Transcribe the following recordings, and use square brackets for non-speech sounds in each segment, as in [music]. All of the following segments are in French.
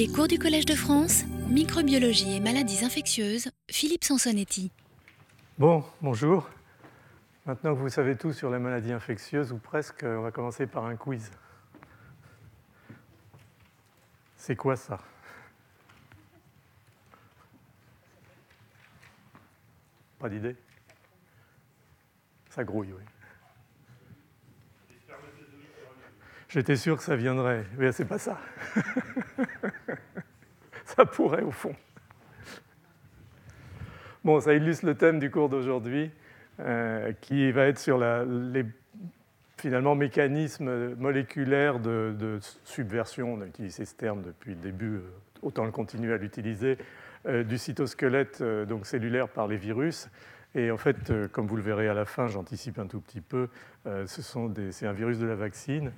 Les cours du Collège de France, microbiologie et maladies infectieuses, Philippe Sansonetti. Bon, bonjour. Maintenant que vous savez tout sur les maladies infectieuses, ou presque, on va commencer par un quiz. C'est quoi ça? Pas d'idée? Ça grouille, oui. J'étais sûr que ça viendrait, mais c'est pas ça. [laughs] ça pourrait au fond. Bon, ça illustre le thème du cours d'aujourd'hui, euh, qui va être sur les finalement mécanismes moléculaires de, subversion. On a utilisé ce terme depuis le début, euh, autant le continuer à l'utiliser, euh, du cytosquelette donc cellulaire par les virus. Et en fait, comme vous le verrez à la fin, j'anticipe un tout petit peu, c'est un virus de la vaccine.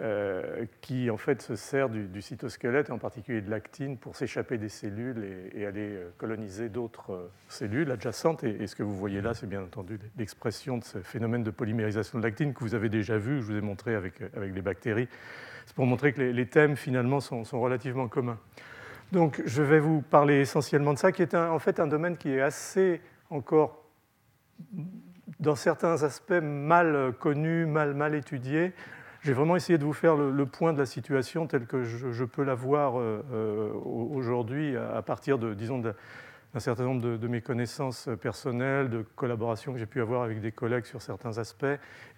Euh, qui en fait se sert du, cytosquelette, en particulier de l'actine, pour s'échapper des cellules et, aller euh, coloniser d'autres euh, cellules adjacentes. Et, ce que vous voyez là, c'est bien entendu l'expression de ce phénomène de polymérisation de l'actine que vous avez déjà vu, je vous ai montré avec, avec les bactéries. C'est pour montrer que les, thèmes finalement sont, relativement communs. Donc je vais vous parler essentiellement de ça, qui est en fait un domaine qui est assez encore dans certains aspects mal connu, mal, mal étudié, j'ai vraiment essayé de vous faire le, point de la situation telle que je, peux la voir euh, euh, aujourd'hui à partir de, disons, d'un certain nombre de, mes connaissances personnelles, de collaborations que j'ai pu avoir avec des collègues sur certains aspects,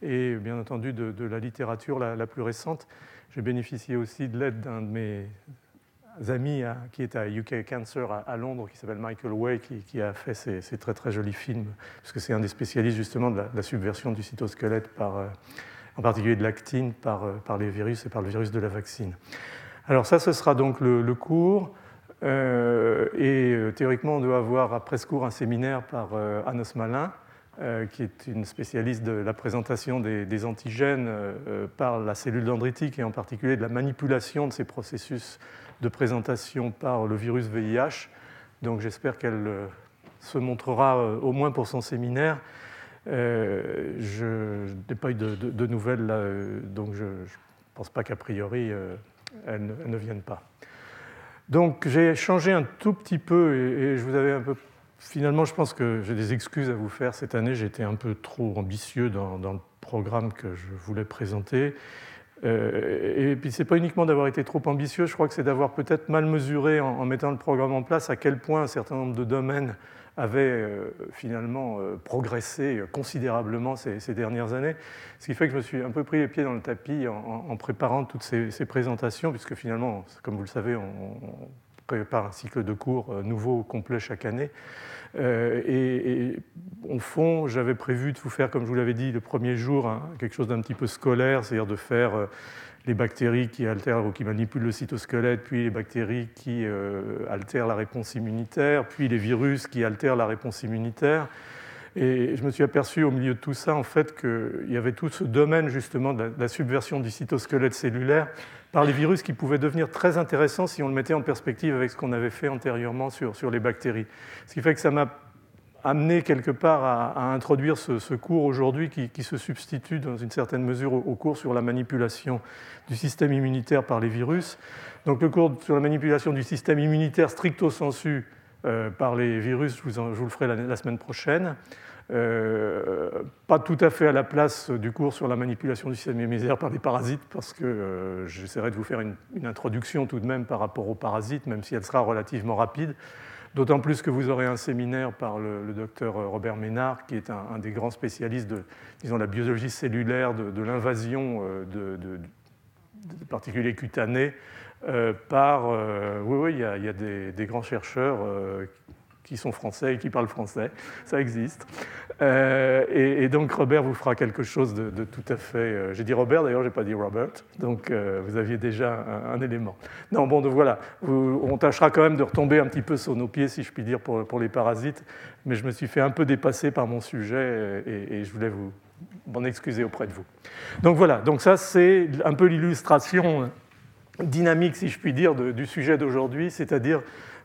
et bien entendu de, la littérature la, plus récente. J'ai bénéficié aussi de l'aide d'un de mes amis hein, qui est à UK Cancer à, Londres, qui s'appelle Michael Way, qui, a fait ces, très très jolis films, puisque c'est un des spécialistes justement de la, subversion du cytosquelette par... Euh, en particulier de l'actine par, euh, par, les virus et par le virus de la vaccine. Alors ça, ce sera donc le, cours. Euh, et euh, théoriquement, on doit avoir après ce cours un séminaire par Anos Malin, qui est une spécialiste de la présentation des, antigènes par la cellule dendritique et en particulier de la manipulation de ces processus de présentation par le virus VIH. Donc j'espère qu'elle se montrera, au moins pour son séminaire, euh, je n'ai pas eu de, nouvelles là, euh, donc je ne pense pas qu'a priori euh, elles, ne viennent pas. Donc j'ai changé un tout petit peu et, je vous avais un peu. Finalement, je pense que j'ai des excuses à vous faire. Cette année, j'étais un peu trop ambitieux dans, le programme que je voulais présenter. et puis, ce n'est pas uniquement d'avoir été trop ambitieux, je crois que c'est d'avoir peut-être mal mesuré en, mettant le programme en place à quel point un certain nombre de domaines avait euh, finalement euh, progressé considérablement ces, dernières années. Ce qui fait que je me suis un peu pris les pieds dans le tapis en, préparant toutes ces, présentations, puisque finalement, comme vous le savez, on, prépare un cycle de cours euh, nouveau, complet chaque année. et, au fond, j'avais prévu de vous faire, comme je vous l'avais dit le premier jour, quelque chose d'un petit peu scolaire, c'est-à-dire de faire les bactéries qui altèrent ou qui manipulent le cytosquelette, puis les bactéries qui euh, altèrent la réponse immunitaire, puis les virus qui altèrent la réponse immunitaire. Et je me suis aperçu au milieu de tout ça, en fait, qu'il y avait tout ce domaine justement de la, subversion du cytosquelette cellulaire par les virus qui pouvait devenir très intéressant si on le mettait en perspective avec ce qu'on avait fait antérieurement sur, sur les bactéries. Ce qui fait que ça m'a amené quelque part à, introduire ce, cours aujourd'hui qui, se substitue dans une certaine mesure au, cours sur la manipulation du système immunitaire par les virus. Donc le cours sur la manipulation du système immunitaire stricto sensu euh, par les virus, je vous, le ferai la, semaine prochaine. Euh, pas tout à fait à la place du cours sur la manipulation du système immunitaire par les parasites, parce que euh, j'essaierai de vous faire une, une, introduction tout de même par rapport aux parasites, même si elle sera relativement rapide. D'autant plus que vous aurez un séminaire par le, docteur Robert Ménard, qui est un, des grands spécialistes de la biologie cellulaire, de, l'invasion euh, de, particuliers cutanés euh, par... Euh, oui, oui, il y a, des, grands chercheurs qui sont français et qui parlent français. Ça existe. Euh, et, donc Robert vous fera quelque chose de, tout à fait. Euh, j'ai dit Robert, d'ailleurs, je n'ai pas dit Robert. Donc euh, vous aviez déjà un, élément. Non, bon, donc voilà. on tâchera quand même de retomber un petit peu sur nos pieds, si je puis dire, pour, pour les parasites. Mais je me suis fait un peu dépasser par mon sujet et, je voulais vous m'en excuser auprès de vous. Donc voilà. Donc ça, c'est un peu l'illustration dynamique, si je puis dire, du sujet d'aujourd'hui, c'est-à-dire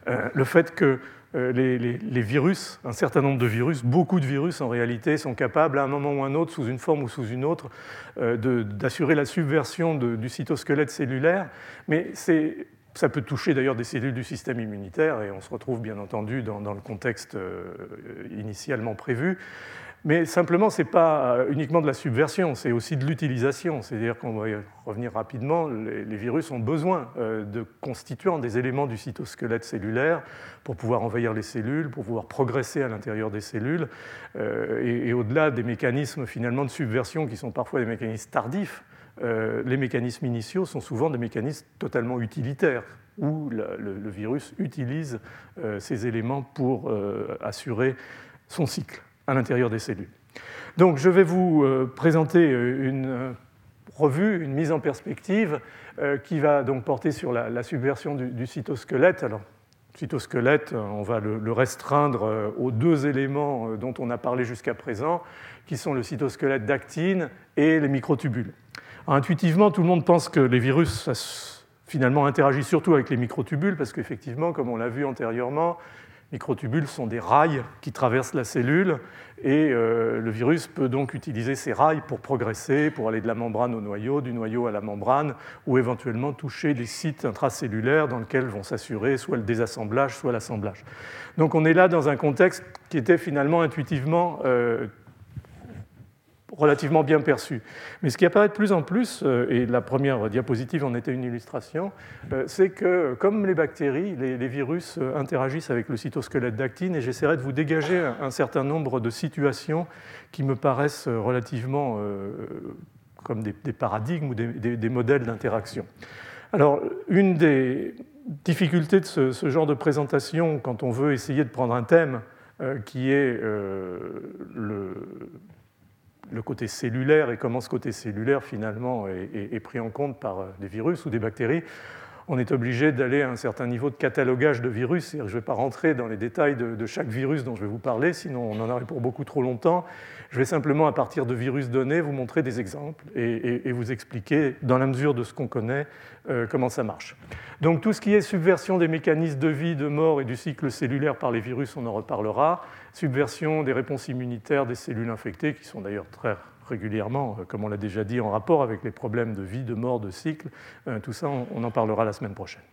le fait que euh, les, virus, un certain nombre de virus, beaucoup de virus en réalité, sont capables à un moment ou un autre, sous une forme ou sous une autre, euh, d'assurer la subversion du cytosquelette cellulaire. Mais ça peut toucher d'ailleurs des cellules du système immunitaire, et on se retrouve bien entendu dans, le contexte initialement prévu. Mais simplement, ce n'est pas euh, uniquement de la subversion, c'est aussi de l'utilisation. C'est-à-dire qu'on va y revenir rapidement, les, virus ont besoin euh, de constituants, des éléments du cytosquelette cellulaire pour pouvoir envahir les cellules, pour pouvoir progresser à l'intérieur des cellules. Euh, et, au-delà des mécanismes finalement de subversion qui sont parfois des mécanismes tardifs, les mécanismes initiaux sont souvent des mécanismes totalement utilitaires où le, virus utilise ces éléments pour assurer son cycle à l'intérieur des cellules. Donc je vais vous euh, présenter euh, une euh, revue, une mise en perspective qui va donc porter sur la, subversion du, cytosquelette. Alors, cytosquelette, on va le, restreindre aux deux éléments dont on a parlé jusqu'à présent, qui sont le cytosquelette d'actine et les microtubules. intuitivement, tout le monde pense que les virus finalement interagissent surtout avec les microtubules, parce qu'effectivement, comme on l'a vu antérieurement, microtubules sont des rails qui traversent la cellule et euh, le virus peut donc utiliser ces rails pour progresser, pour aller de la membrane au noyau, du noyau à la membrane, ou éventuellement toucher des sites intracellulaires dans lesquels vont s'assurer soit le désassemblage, soit l'assemblage. Donc on est là dans un contexte qui était finalement intuitivement euh, relativement bien perçu. Mais ce qui apparaît de plus en plus, euh, et la première diapositive en était une illustration, euh, c'est que comme les bactéries, les, virus euh, interagissent avec le cytosquelette d'actine, et j'essaierai de vous dégager un, certain nombre de situations qui me paraissent relativement comme des, paradigmes ou des, modèles d'interaction. Alors, une des difficultés de ce, ce, genre de présentation, quand on veut essayer de prendre un thème qui est le le côté cellulaire et comment ce côté cellulaire finalement est, pris en compte par euh, des virus ou des bactéries, on est obligé d'aller à un certain niveau de catalogage de virus. Je ne vais pas rentrer dans les détails de, chaque virus dont je vais vous parler, sinon on en aurait pour beaucoup trop longtemps. Je vais simplement, à partir de virus donnés, vous montrer des exemples et, vous expliquer, dans la mesure de ce qu'on connaît, euh, comment ça marche. Donc tout ce qui est subversion des mécanismes de vie, de mort et du cycle cellulaire par les virus, on en reparlera subversion des réponses immunitaires des cellules infectées, qui sont d'ailleurs très régulièrement, euh, comme on l'a déjà dit, en rapport avec les problèmes de vie, de mort, de cycle. Euh, tout ça, on en parlera la semaine prochaine.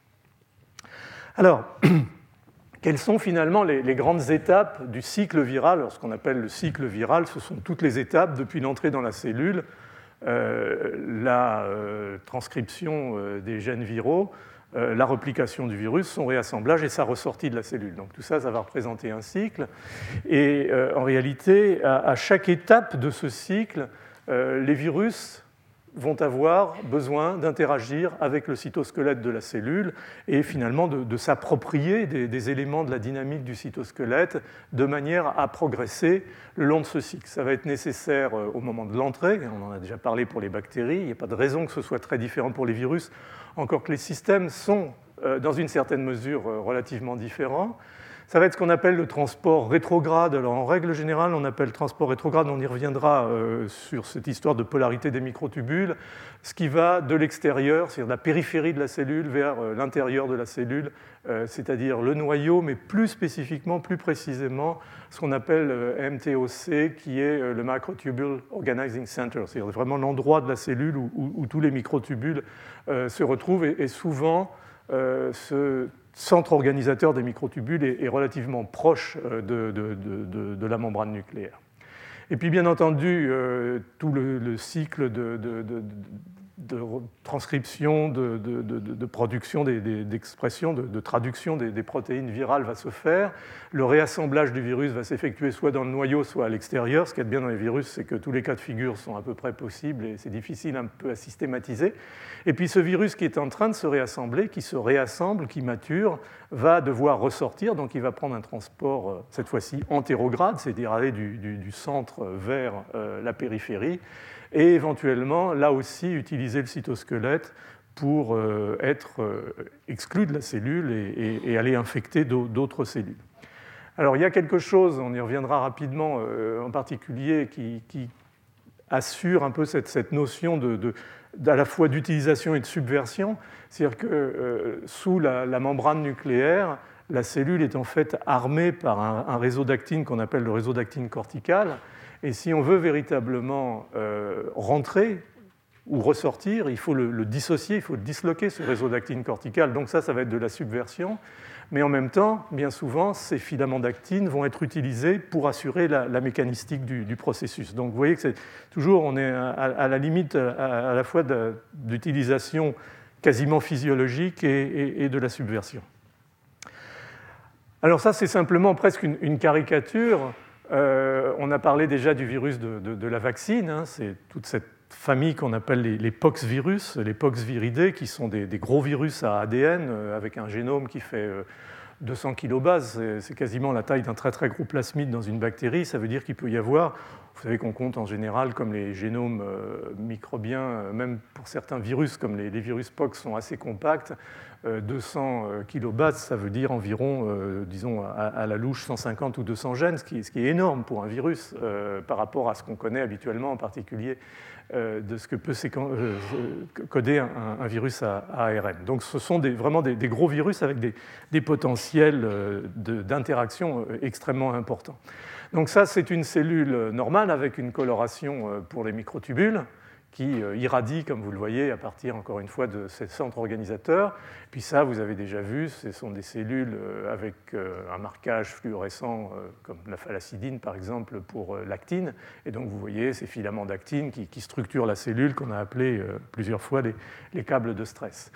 Alors, [clears throat] quelles sont finalement les, grandes étapes du cycle viral Ce qu'on appelle le cycle viral, ce sont toutes les étapes depuis l'entrée dans la cellule, euh, la transcription des gènes viraux, la replication du virus, son réassemblage et sa ressortie de la cellule. Donc tout ça, ça va représenter un cycle. Et euh, en réalité, à, chaque étape de ce cycle, euh, les virus vont avoir besoin d'interagir avec le cytosquelette de la cellule et finalement de, s'approprier des, éléments de la dynamique du cytosquelette de manière à progresser le long de ce cycle. Ça va être nécessaire au moment de l'entrée, on en a déjà parlé pour les bactéries, il n'y a pas de raison que ce soit très différent pour les virus encore que les systèmes sont, euh, dans une certaine mesure, euh, relativement différents. Ça va être ce qu'on appelle le transport rétrograde. Alors, en règle générale, on appelle transport rétrograde, on y reviendra euh, sur cette histoire de polarité des microtubules, ce qui va de l'extérieur, c'est-à-dire de la périphérie de la cellule vers l'intérieur de la cellule, c'est-à-dire le noyau, mais plus spécifiquement, plus précisément, ce qu'on appelle MTOC, qui est le Microtubule Organizing Center, c'est-à-dire vraiment l'endroit de la cellule où tous les microtubules se retrouve et, souvent euh, ce centre organisateur des microtubules est, relativement proche euh, de, la membrane nucléaire. Et puis bien entendu, tout le, cycle de, de transcription, de, production, d'expression, de, traduction des, protéines virales va se faire. Le réassemblage du virus va s'effectuer soit dans le noyau, soit à l'extérieur. Ce qui est bien dans les virus, c'est que tous les cas de figure sont à peu près possibles et c'est difficile un peu à systématiser. Et puis ce virus qui est en train de se réassembler, qui se réassemble, qui mature, va devoir ressortir. Donc il va prendre un transport, euh, cette fois-ci antérograde, c'est-à-dire aller du, centre vers euh, la périphérie et éventuellement, là aussi, utiliser le cytosquelette pour euh, être euh, exclu de la cellule et, aller infecter d'autres cellules. Alors il y a quelque chose, on y reviendra rapidement, euh, en particulier qui, assure un peu cette, notion de, à la fois d'utilisation et de subversion, c'est-à-dire que sous la, membrane nucléaire, la cellule est en fait armée par un, un réseau d'actine qu'on appelle le réseau d'actine corticale, et si on veut véritablement euh, rentrer ou ressortir, il faut le, dissocier, il faut disloquer, ce réseau d'actine corticale. Donc ça, ça va être de la subversion. Mais en même temps, bien souvent, ces filaments d'actine vont être utilisés pour assurer la, mécanistique du, processus. Donc vous voyez que c'est toujours, on est à, la limite à, la fois d'utilisation quasiment physiologique et, de la subversion. Alors ça, c'est simplement presque une, caricature. Euh, on a parlé déjà du virus de, la vaccine, hein. c'est toute cette famille qu'on appelle les, poxvirus, les poxviridés, qui sont des, gros virus à ADN euh, avec un génome qui fait 200 euh, kilobases. C'est quasiment la taille d'un très très gros plasmide dans une bactérie. Ça veut dire qu'il peut y avoir, vous savez qu'on compte en général comme les génomes microbiens, même pour certains virus, comme les, virus POX sont assez compacts, 200 kilobases, ça veut dire environ, disons, à, la louche 150 ou 200 gènes, ce qui, est énorme pour un virus par rapport à ce qu'on connaît habituellement, en particulier euh, de ce que peut euh, coder un, virus à, ARN. Donc ce sont vraiment des, gros virus avec des, potentiels euh, d'interaction extrêmement importants. Donc ça, c'est une cellule normale avec une coloration pour les microtubules qui euh, irradie, comme vous le voyez, à partir, encore une fois, de ces centres organisateurs. Puis ça, vous avez déjà vu, ce sont des cellules euh, avec euh, un marquage fluorescent, comme la phallacidine, par exemple, pour l'actine. Et donc, vous voyez ces filaments d'actine qui, structurent la cellule qu'on a appelée plusieurs fois les, câbles de stress.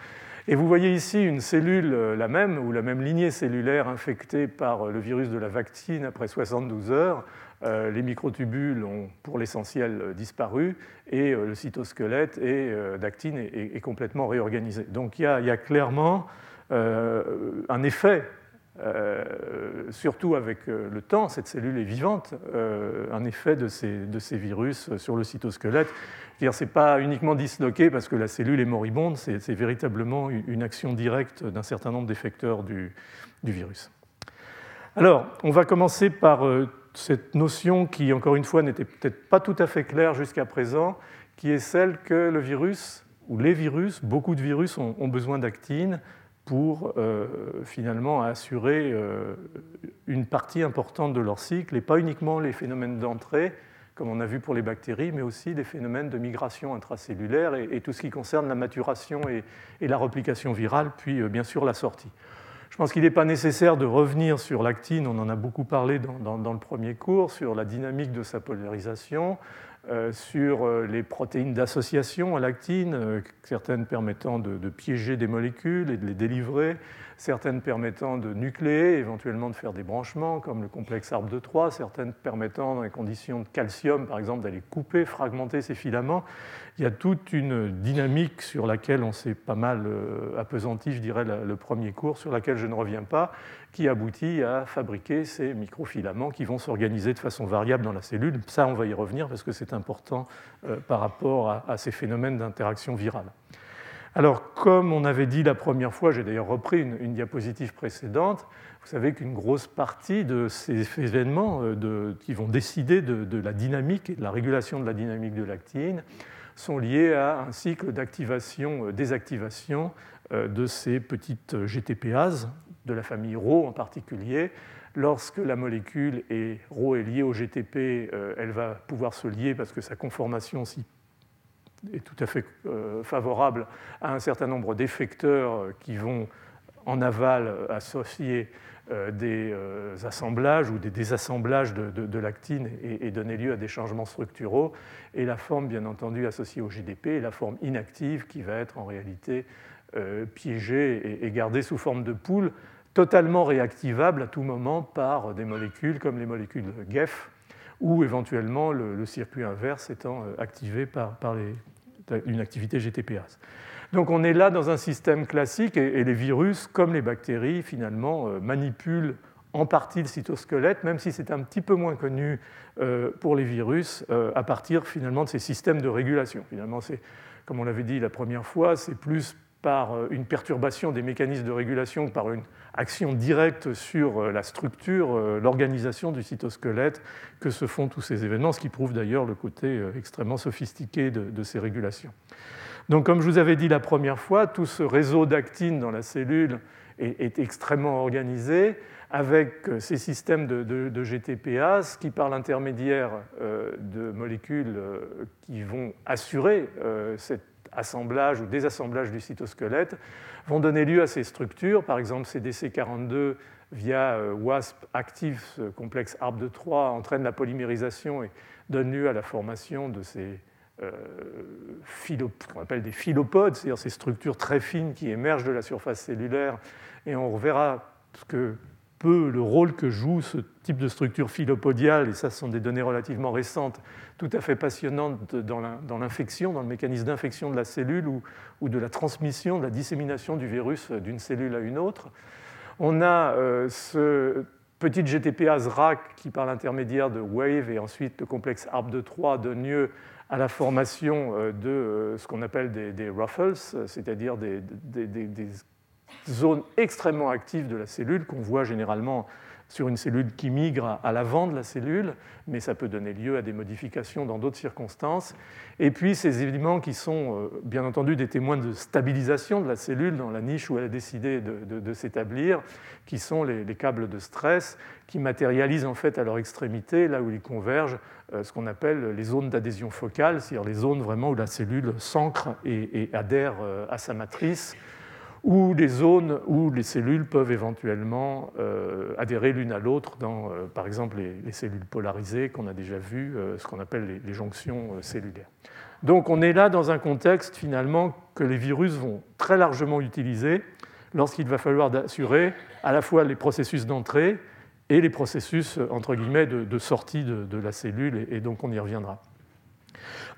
Et vous voyez ici une cellule, la même, ou la même lignée cellulaire infectée par le virus de la vaccine après 72 heures, euh, les microtubules ont pour l'essentiel euh, disparu et euh, le cytosquelette d'actine est, complètement réorganisé. Donc il y a, clairement un effet, surtout avec le temps, cette cellule est vivante, un effet de ces, virus sur le cytosquelette. Ce n'est pas uniquement disloqué parce que la cellule est moribonde, c'est véritablement une action directe d'un certain nombre d'effecteurs du, du, virus. Alors, on va commencer par cette notion qui, encore une fois, n'était peut-être pas tout à fait claire jusqu'à présent, qui est celle que le virus, ou les virus, beaucoup de virus ont, besoin d'actine pour euh, finalement assurer euh, une partie importante de leur cycle, et pas uniquement les phénomènes d'entrée, comme on a vu pour les bactéries, mais aussi les phénomènes de migration intracellulaire et, tout ce qui concerne la maturation et, la replication virale, puis euh, bien sûr la sortie. Je pense qu'il n'est pas nécessaire de revenir sur l'actine, on en a beaucoup parlé dans, le premier cours, sur la dynamique de sa polarisation, euh, sur euh, les protéines d'association à l'actine, euh, certaines permettant de, piéger des molécules et de les délivrer, certaines permettant de nucléer, éventuellement de faire des branchements, comme le complexe arbre de Troie, certaines permettant, dans les conditions de calcium, par exemple, d'aller couper, fragmenter ces filaments il y a toute une dynamique sur laquelle on s'est pas mal euh, appesanti, je dirais, le premier cours, sur laquelle je ne reviens pas, qui aboutit à fabriquer ces microfilaments qui vont s'organiser de façon variable dans la cellule. Ça, on va y revenir parce que c'est important euh, par rapport à, ces phénomènes d'interaction virale. Alors, comme on avait dit la première fois, j'ai d'ailleurs repris une, diapositive précédente, vous savez qu'une grosse partie de ces événements euh, qui vont décider de, de, la dynamique et de la régulation de la dynamique de l'actine sont liées à un cycle d'activation-désactivation euh, euh, de ces petites GTPases, de la famille Rho en particulier. Lorsque la molécule est, Rho est liée au GTP, euh, elle va pouvoir se lier parce que sa conformation est tout à fait favorable à un certain nombre d'effecteurs qui vont en aval associer euh, des euh, assemblages ou des désassemblages de, l'actine et, donner lieu à des changements structuraux, et la forme bien entendu associée au GDP et la forme inactive qui va être en réalité euh, piégée et, gardée sous forme de poule, totalement réactivable à tout moment par des molécules comme les molécules GEF ou éventuellement le, circuit inverse étant activé par, une activité GTPase. Donc on est là dans un système classique et, les virus, comme les bactéries, finalement, euh, manipulent en partie le cytosquelette, même si c'est un petit peu moins connu euh, pour les virus, euh, à partir finalement de ces systèmes de régulation. Finalement, c'est, comme on l'avait dit la première fois, c'est plus par une perturbation des mécanismes de régulation que par une action directe sur la structure, l'organisation du cytosquelette que se font tous ces événements, ce qui prouve d'ailleurs le côté extrêmement sophistiqué de ces régulations. Donc, comme je vous avais dit la première fois, tout ce réseau d'actine dans la cellule est, extrêmement organisée avec ces systèmes de, de, GTPase qui, par l'intermédiaire de molécules qui vont assurer cet assemblage ou désassemblage du cytosquelette, vont donner lieu à ces structures, par exemple CDC42 via WASP active ce complexe arbre de 3 entraîne la polymérisation et donne lieu à la formation de ces euh, qu'on appelle des philopodes, c'est-à-dire ces structures très fines qui émergent de la surface cellulaire. Et on verra ce que peut, le rôle que joue ce type de structure philopodiale, et ça ce sont des données relativement récentes, tout à fait passionnantes dans l'infection, dans le mécanisme d'infection de la cellule ou, de la transmission, de la dissémination du virus d'une cellule à une autre. On a euh, ce petite GTPase RAC qui, par l'intermédiaire de WAVE et ensuite le complexe ARP de 3, donne lieu à la formation euh, de euh, ce qu'on appelle des, ruffles, c'est-à-dire des, zones extrêmement actives de la cellule qu'on voit généralement sur une cellule qui migre à l'avant de la cellule, mais ça peut donner lieu à des modifications dans d'autres circonstances. Et puis ces éléments qui sont euh, bien entendu des témoins de stabilisation de la cellule dans la niche où elle a décidé de, s'établir, qui sont les, câbles de stress, qui matérialisent en fait à leur extrémité, là où ils convergent, euh, ce qu'on appelle les zones d'adhésion focale, c'est-à-dire les zones vraiment où la cellule s'ancre et adhère euh, à sa matrice ou des zones où les cellules peuvent éventuellement euh, adhérer l'une à l'autre dans, euh, par exemple, les, cellules polarisées qu'on a déjà vues, euh, ce qu'on appelle les, jonctions cellulaires. Donc on est là dans un contexte finalement que les virus vont très largement utiliser lorsqu'il va falloir assurer à la fois les processus d'entrée et les processus entre guillemets de, sortie de, la cellule, et, donc on y reviendra.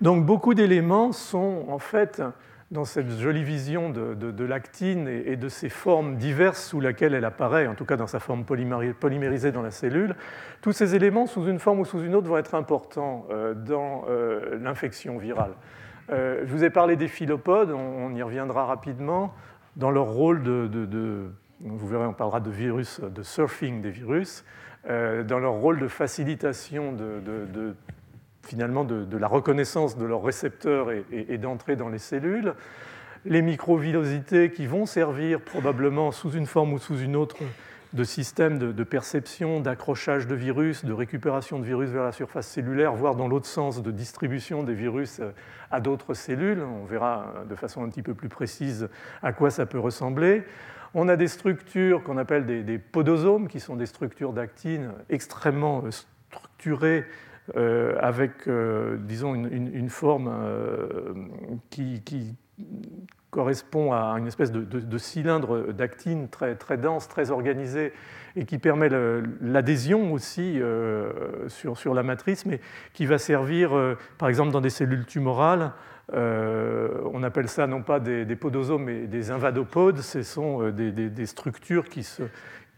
Donc beaucoup d'éléments sont en fait dans cette jolie vision de, l'actine et, de ses formes diverses sous lesquelles elle apparaît, en tout cas dans sa forme polymérisée dans la cellule, tous ces éléments, sous une forme ou sous une autre, vont être importants euh, dans euh, l'infection virale. Euh, je vous ai parlé des philopodes, on, y reviendra rapidement, dans leur rôle de, vous verrez, on parlera de virus, de surfing des virus, dans leur rôle de facilitation de, finalement de, la reconnaissance de leurs récepteurs et, d'entrer dans les cellules, les microvillosités qui vont servir probablement sous une forme ou sous une autre de systèmes de, perception, d'accrochage de virus, de récupération de virus vers la surface cellulaire, voire dans l'autre sens de distribution des virus euh, à d'autres cellules. On verra de façon un petit peu plus précise à quoi ça peut ressembler. On a des structures qu'on appelle des, podosomes, qui sont des structures d'actine extrêmement euh, structurées euh, avec, euh, disons, une, forme euh, qui, correspond à une espèce de, cylindre d'actine très, dense, très organisé, et qui permet l'adhésion aussi sur, la matrice, mais qui va servir, par exemple, dans des cellules tumorales. on appelle ça non pas des, podosomes, mais des invadopodes. Ce sont des structures qui se,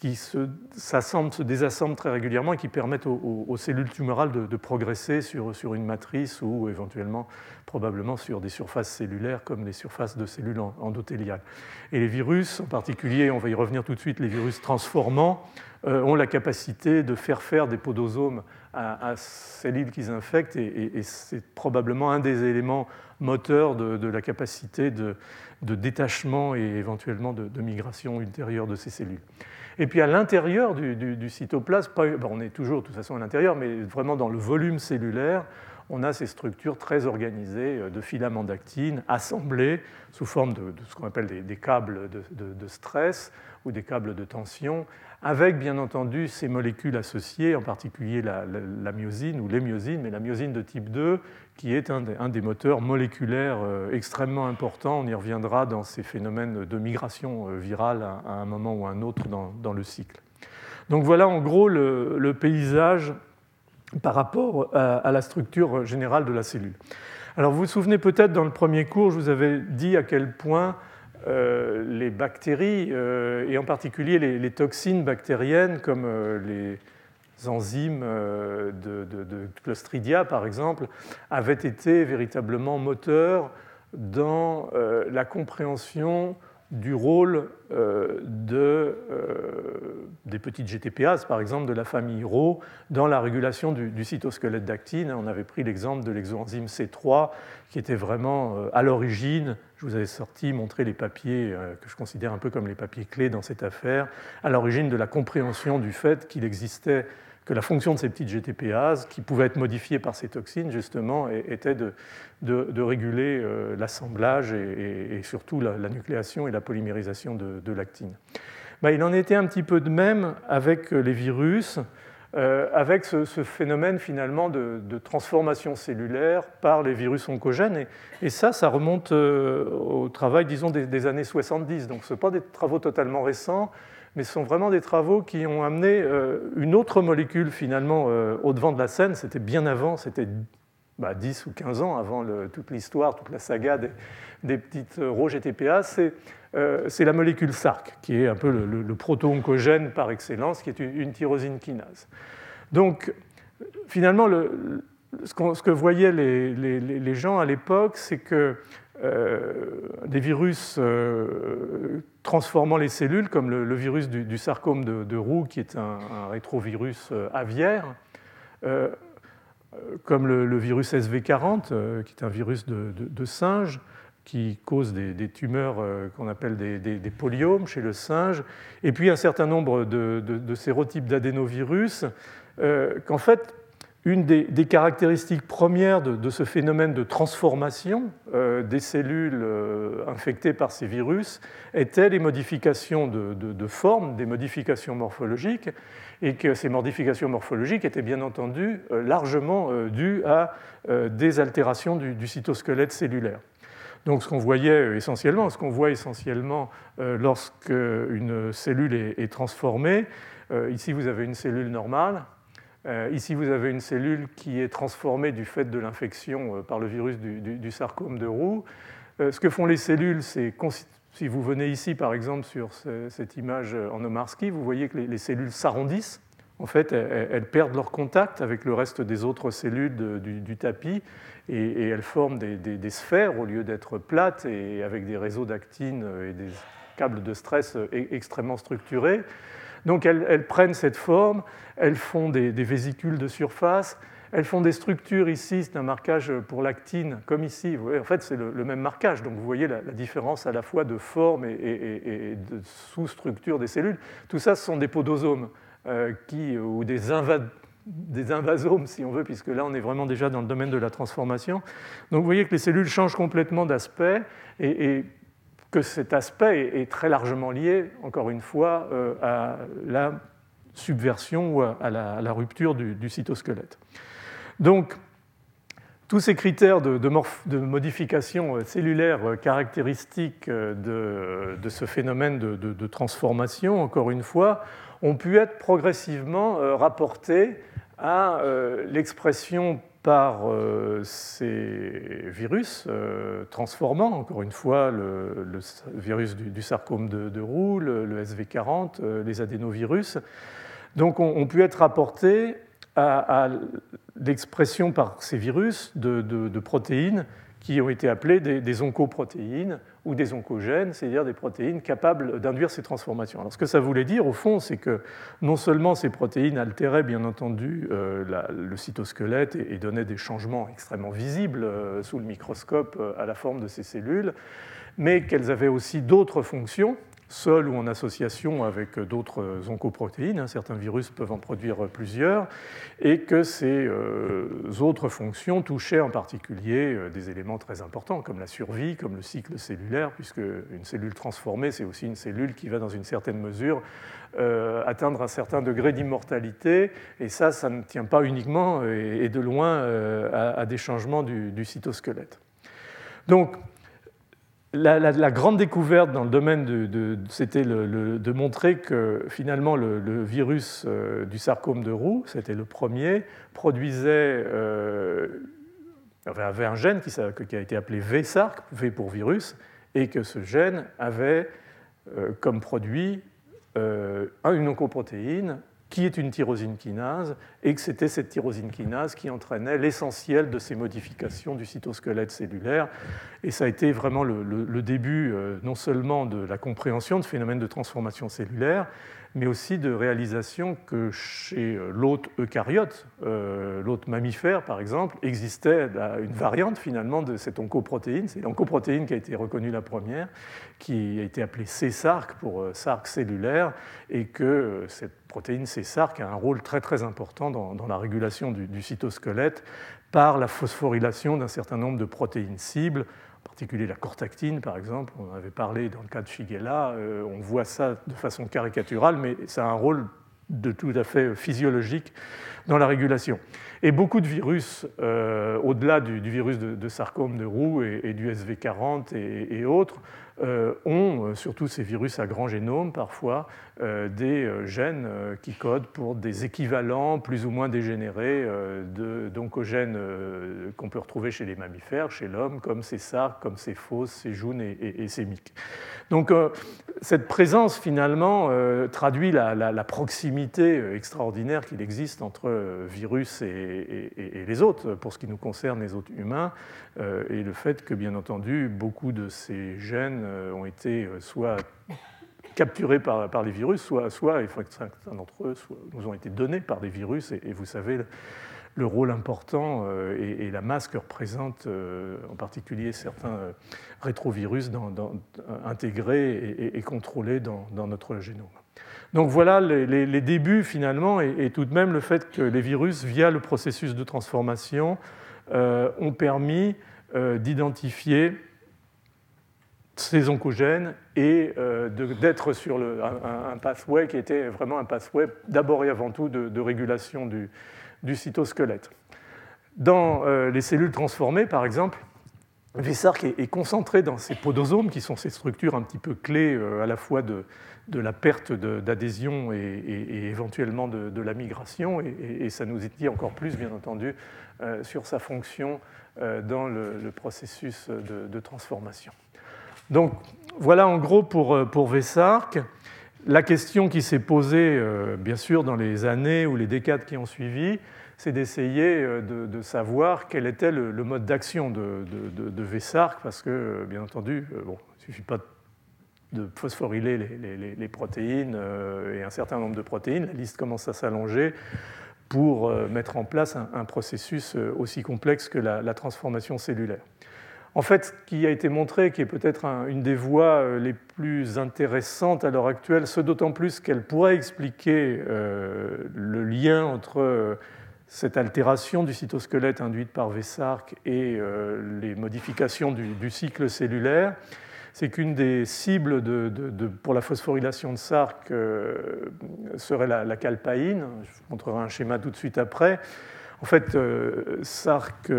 qui s'assemblent, se, désassemblent très régulièrement et qui permettent aux, cellules tumorales de, progresser sur, sur, une matrice ou éventuellement probablement sur des surfaces cellulaires comme les surfaces de cellules endothéliales. Et les virus, en particulier, on va y revenir tout de suite, les virus transformants, euh, ont la capacité de faire faire des podosomes à, cellules qu'ils infectent et, c'est probablement un des éléments moteurs de, la capacité de, détachement et éventuellement de migration ultérieure de ces cellules. Et puis à l'intérieur du, cytoplasme, on est toujours de toute façon à l'intérieur, mais vraiment dans le volume cellulaire, on a ces structures très organisées euh, de filaments d'actine assemblés sous forme de, ce qu'on appelle des, câbles de, stress ou des câbles de tension, avec bien entendu ces molécules associées, en particulier la, myosine ou les myosines, mais la myosine de type 2, qui est un des, moteurs moléculaires euh, extrêmement importants. On y reviendra dans ces phénomènes de migration euh, virale à, un moment ou à un autre dans, le cycle. Donc voilà en gros le, paysage par rapport à, la structure générale de la cellule. Alors vous vous souvenez peut-être dans le premier cours, je vous avais dit à quel point euh, les bactéries, et en particulier les, toxines bactériennes comme les enzymes euh, de, Clostridia, par exemple, avaient été véritablement moteurs dans euh, la compréhension du rôle euh, de, des petites GTPases, par exemple de la famille Rho, dans la régulation du, cytosquelette d'actine. On avait pris l'exemple de l'exoenzyme C3, qui était vraiment euh, à l'origine, je vous avais sorti, montré les papiers euh, que je considère un peu comme les papiers clés dans cette affaire, à l'origine de la compréhension du fait qu'il existait que la fonction de ces petites GTPases, qui pouvaient être modifiées par ces toxines, justement, était de, réguler euh, l'assemblage et, surtout la, nucléation et la polymérisation de, l'actine. Ben, il en était un petit peu de même avec les virus, euh, avec ce, phénomène finalement de, transformation cellulaire par les virus oncogènes. Et, ça, ça remonte euh, au travail, disons, des, des années 70. Donc ce ne sont pas des travaux totalement récents mais ce sont vraiment des travaux qui ont amené euh, une autre molécule finalement euh, au devant de la scène. C'était bien avant, c'était 10 bah, ou 15 ans avant toute l'histoire, toute la saga des, petites rouges GTPA. Euh, c'est la molécule SARC, qui est un peu le, proto-oncogène par excellence, qui est une, tyrosine kinase. Donc, finalement, ce, que voyaient les gens à l'époque, c'est que des virus transformant les cellules, comme le, virus du, sarcome de, Roux, qui est un, rétrovirus euh, aviaire, comme le, virus SV40, qui est un virus de, singe, qui cause des, tumeurs qu'on appelle des, des, polyomes chez le singe, et puis un certain nombre de, sérotypes d'adénovirus, qu'en fait, une des, caractéristiques premières de, ce phénomène de transformation euh, des cellules euh, infectées par ces virus était les modifications de, forme, des modifications morphologiques, et que ces modifications morphologiques étaient bien entendu euh, largement dues à des altérations du, cytosquelette cellulaire. Donc ce qu'on voyait essentiellement, ce qu'on voit essentiellement lorsqu'une cellule est transformée, ici vous avez une cellule normale, ici, vous avez une cellule qui est transformée du fait de l'infection euh, par le virus du, sarcome de Roux. Euh, ce que font les cellules, c'est si vous venez ici, par exemple, sur cette image en Omarski, vous voyez que les, cellules s'arrondissent. En fait, elles, perdent leur contact avec le reste des autres cellules du, tapis et, elles forment des, sphères au lieu d'être plates et avec des réseaux d'actines et des câbles de stress extrêmement structurés. Donc elles, prennent cette forme, elles font des, vésicules de surface, elles font des structures ici, c'est un marquage pour l'actine, comme ici. Vous voyez, en fait, c'est le, même marquage. Donc vous voyez la, différence à la fois de forme et, de sous-structure des cellules. Tout ça, ce sont des podosomes euh, qui, ou des, des invasomes, si on veut, puisque là, on est vraiment déjà dans le domaine de la transformation. Donc vous voyez que les cellules changent complètement d'aspect. et que cet aspect est très largement lié, encore une fois, euh, à la subversion ou à la, rupture du, cytosquelette. Donc, tous ces critères de, modification euh, cellulaire euh, caractéristiques de, ce phénomène de, transformation, encore une fois, ont pu être progressivement rapportés à l'expression par euh, ces virus euh, transformant, encore une fois, le, virus du, sarcome de, Roux, le, SV40, euh, les adénovirus. Donc, ont, pu être rapportés à, l'expression par ces virus de protéines qui ont été appelées des, oncoprotéines ou des oncogènes, c'est-à-dire des protéines capables d'induire ces transformations. Alors ce que ça voulait dire, au fond, c'est que non seulement ces protéines altéraient bien entendu euh, le cytosquelette et, donnaient des changements extrêmement visibles euh, sous le microscope euh, à la forme de ces cellules, mais qu'elles avaient aussi d'autres fonctions seul ou en association avec d'autres oncoprotéines. Certains virus peuvent en produire plusieurs, et que ces euh, autres fonctions touchaient en particulier euh, des éléments très importants, comme la survie, comme le cycle cellulaire, puisque une cellule transformée, c'est aussi une cellule qui va dans une certaine mesure euh, atteindre un certain degré d'immortalité, et ça, ça ne tient pas uniquement et, de loin à, des changements du, du cytosquelette. Donc, la, grande découverte dans le domaine de, c'était de montrer que finalement le, virus euh, du sarcome de Roux, c'était le premier, produisait euh, avait un gène qui, a été appelé V-SARC, V pour virus, et que ce gène avait euh, comme produit une oncoprotéine qui est une tyrosine kinase et que c'était cette tyrosine kinase qui entraînait l'essentiel de ces modifications du cytosquelette cellulaire. Et ça a été vraiment le, début euh, non seulement de la compréhension de phénomènes de transformation cellulaire, mais aussi de réalisation que chez euh, l'hôte eucaryote, euh, l'hôte mammifère par exemple, existait bah, une variante finalement de cette oncoprotéine. C'est l'oncoprotéine qui a été reconnue la première, qui a été appelée C-SARC pour euh, SARC cellulaire, et que cette protéine C-SARC a un rôle très très important dans, la régulation du, du cytosquelette par la phosphorylation d'un certain nombre de protéines cibles particulier la cortactine par exemple, on en avait parlé dans le cas de Shigella, euh, on voit ça de façon caricaturale, mais ça a un rôle de tout à fait physiologique dans la régulation. Et beaucoup de virus, euh, au-delà du, virus de, sarcome de Roux et, du SV40 et autres, euh, ont, surtout ces virus à grand génome parfois, des gènes qui codent pour des équivalents plus ou moins dégénérés d'oncogènes qu'on peut retrouver chez les mammifères, chez l'homme, comme ces SARC, comme ces FOS, ces JUN et, ces MIC. Donc cette présence finalement traduit la, proximité extraordinaire qu'il existe entre virus et, et, les autres, pour ce qui nous concerne les autres humains, et le fait que bien entendu beaucoup de ces gènes euh, ont été euh, soit capturés par, les virus, soit, soit certains d'entre eux nous ont été donnés par des virus, et, vous savez le, rôle important euh, et, la masse que représentent en particulier certains rétrovirus dans, intégrés et, contrôlés dans, notre génome. Donc voilà les, débuts finalement, et, tout de même le fait que les virus, via le processus de transformation, ont permis d'identifier ces oncogènes et euh, d'être sur un, pathway qui était vraiment un pathway d'abord et avant tout de, régulation du, du, cytosquelette. Dans euh, les cellules transformées, par exemple, VSARC est, concentré dans ces podosomes, qui sont ces structures un petit peu clés euh, à la fois de, de la perte d'adhésion et, éventuellement de, la migration, et, ça nous dit encore plus, bien entendu, sur sa fonction dans le processus de transformation. Donc voilà en gros pour, euh, pour. La question qui s'est posée, euh, bien sûr, dans les années ou les décades qui ont suivi, c'est d'essayer euh, de, savoir quel était le, mode d'action de, de, parce que, bien entendu, bon, il ne suffit pas de phosphoryler les, protéines et un certain nombre de protéines, la liste commence à s'allonger pour mettre en place un, processus aussi complexe que la transformation cellulaire. En fait, ce qui a été montré, qui est peut-être une des voies euh, les plus intéressantes à l'heure actuelle, ce d'autant plus qu'elle pourrait expliquer euh, le lien entre euh, cette altération du cytosquelette induite par VSARC et les modifications du, cycle cellulaire, c'est qu'une des cibles pour la phosphorylation de SARC serait la, la, calpaïne. Je vous montrerai un schéma tout de suite après. En fait, SARC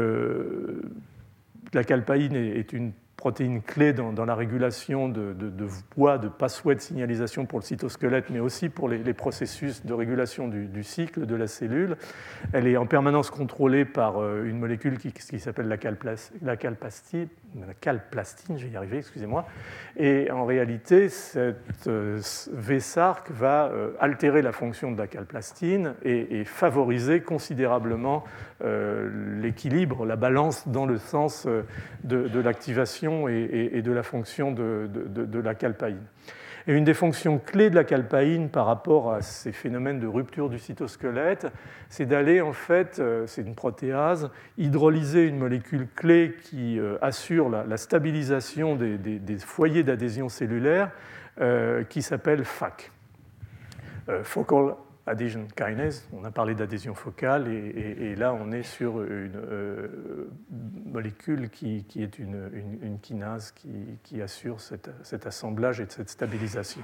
la calpaïne est une protéine clé dans, la régulation de, de, de, voies de de signalisation pour le cytosquelette, mais aussi pour les, processus de régulation du, cycle de la cellule. Elle est en permanence contrôlée par euh, une molécule qui, s'appelle la, la, calplastine, la calplastine, je vais y arriver, excusez-moi. Et en réalité, cette euh, VSARC va euh, altérer la fonction de la calplastine et, favoriser considérablement l'équilibre, la balance dans le sens de l'activation et, de la fonction de, la calpaïne. Et une des fonctions clés de la calpaïne par rapport à ces phénomènes de rupture du cytosquelette, c'est d'aller, en fait, euh, c'est une protéase, hydrolyser une molécule clé qui euh, assure la, stabilisation des, foyers d'adhésion cellulaire euh, qui s'appelle FAC, Focal adhesion kinase. On a parlé d'adhésion focale et, là on est sur une euh, molécule qui, est une, kinase qui, assure cet assemblage et cette stabilisation.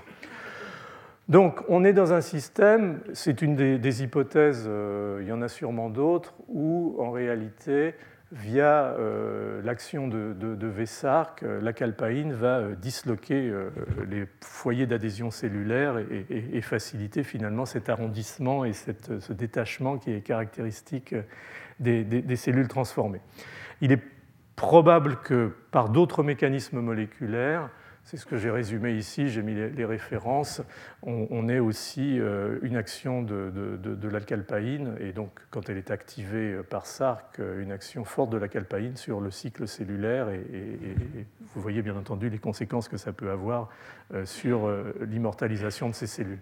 Donc on est dans un système, c'est une des, hypothèses, euh, il y en a sûrement d'autres, où en réalité via euh, l'action de, de, VSARC, euh, la calpaïne va euh, disloquer les foyers d'adhésion cellulaire et, faciliter finalement cet arrondissement et ce détachement qui est caractéristique des, cellules transformées. Il est probable que par d'autres mécanismes moléculaires, c'est ce que j'ai résumé ici, j'ai mis les, références. On, est aussi euh, une action de, de, l'alcalpaïne, et donc quand elle est activée par SARC, une action forte de l'alcalpaïne sur le cycle cellulaire, et, vous voyez bien entendu les conséquences que ça peut avoir euh, sur euh, l'immortalisation de ces cellules.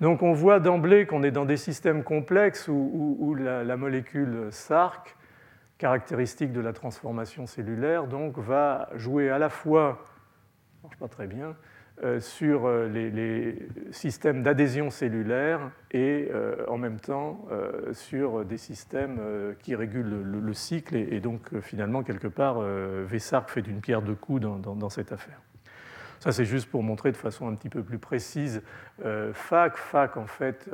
Donc on voit d'emblée qu'on est dans des systèmes complexes où, la, molécule SARC, caractéristique de la transformation cellulaire, donc va jouer à la fois marche pas très bien, euh, sur euh, les, systèmes d'adhésion cellulaire et euh, en même temps sur des systèmes qui régulent le, cycle. Et, donc finalement, quelque part, Vessark fait d'une pierre deux coups dans, cette affaire. Ça, c'est juste pour montrer de façon un petit peu plus précise. FAC, FAC, en fait,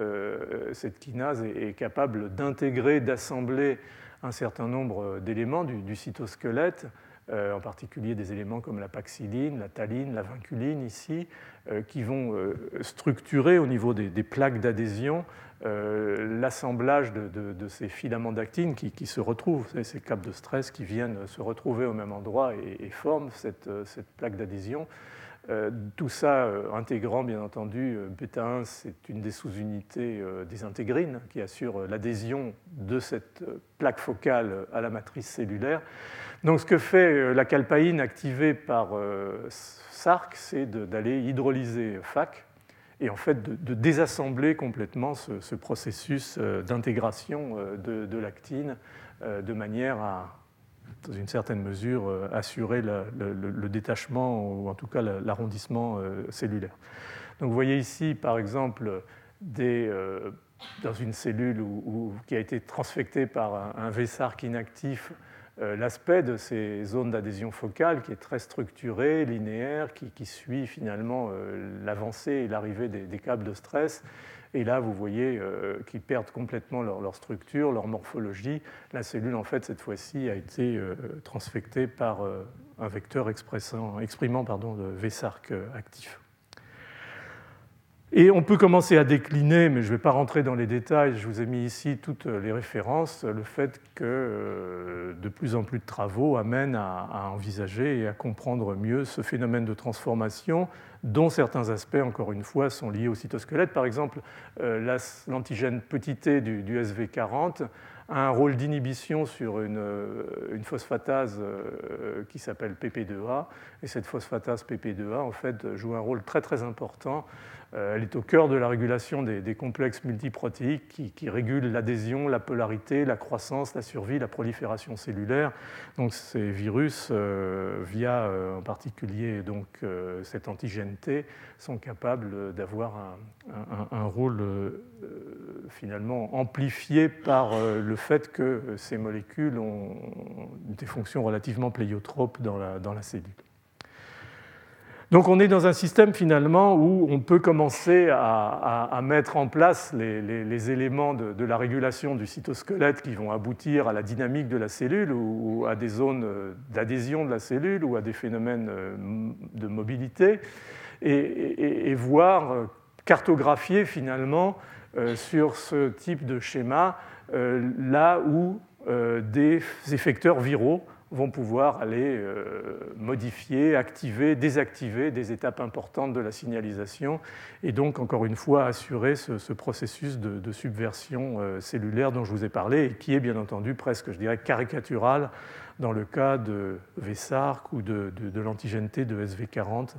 cette kinase est, capable d'intégrer, d'assembler un certain nombre d'éléments du cytosquelette en particulier des éléments comme la paxiline, la taline, la vinculine ici, euh, qui vont euh, structurer au niveau des, plaques d'adhésion l'assemblage de, ces filaments d'actine qui, se retrouvent, ces capes de stress qui viennent se retrouver au même endroit et, forment cette, plaque d'adhésion. Tout ça intégrant bien entendu bêta 1, c'est une des sous-unités des intégrines qui assure l'adhésion de cette plaque focale à la matrice cellulaire. Donc ce que fait euh, la calpaïne activée par euh, SARC, c'est d'aller hydrolyser FAC et en fait de, désassembler complètement ce, processus euh, d'intégration de, l'actine de manière à, dans une certaine mesure, assurer le, détachement ou en tout cas l'arrondissement cellulaire. Donc vous voyez ici, par exemple, dans une cellule qui a été transfectée par un, un inactif, euh, l'aspect de ces zones d'adhésion focale qui est très structuré, linéaire, qui, suit finalement euh, l'avancée et l'arrivée des, câbles de stress. Et là, vous voyez euh, qu'ils perdent complètement leur, structure, leur morphologie. La cellule, en fait, cette fois-ci, a été transfectée par un vecteur exprimant le VSARC actif. Et on peut commencer à décliner, mais je ne vais pas rentrer dans les détails, je vous ai mis ici toutes les références, le fait que euh, de plus en plus de travaux amènent à, envisager et à comprendre mieux ce phénomène de transformation, dont certains aspects, encore une fois, sont liés au cytosquelette. Par exemple, euh, l'antigène petit t du, SV40 a un rôle d'inhibition sur une, euh, phosphatase qui s'appelle PP2A, et cette phosphatase PP2A, en fait, joue un rôle très très important euh, elle est au cœur de la régulation des, complexes multiprotéiques qui, régulent l'adhésion, la polarité, la croissance, la survie, la prolifération cellulaire. Donc ces virus, euh, via euh, en particulier donc, cet antigène T, sont capables d'avoir un, rôle finalement amplifié par le fait que ces molécules ont des fonctions relativement pléiotropes dans la cellule. Donc on est dans un système finalement où on peut commencer à, mettre en place les, éléments de, la régulation du cytosquelette qui vont aboutir à la dynamique de la cellule ou à des zones d'adhésion de la cellule ou à des phénomènes euh, de mobilité et, voir euh, cartographier finalement euh, sur ce type de schéma là où des effecteurs viraux vont pouvoir aller euh, modifier, activer, désactiver des étapes importantes de la signalisation et donc encore une fois assurer ce, processus de, subversion euh, cellulaire dont je vous ai parlé et qui est bien entendu presque, je dirais, caricatural dans le cas de VSARC ou de, l'antigène T de SV40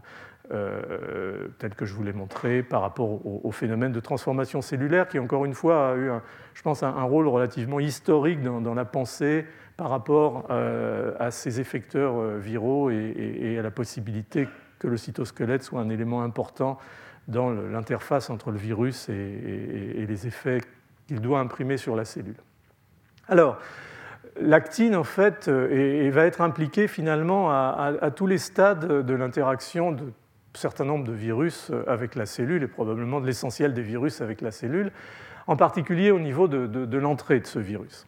euh, tel que je vous l'ai montré par rapport au, phénomène de transformation cellulaire qui, encore une fois, a eu, je pense, un, rôle relativement historique dans la pensée par rapport euh, à ces effecteurs euh, viraux et, à la possibilité que le cytosquelette soit un élément important dans l'interface entre le virus et, les effets qu'il doit imprimer sur la cellule. Alors, l'actine, en fait, euh, va être impliquée finalement à, tous les stades de l'interaction de certain nombre de virus avec la cellule et probablement de l'essentiel des virus avec la cellule, en particulier au niveau de l'entrée de ce virus.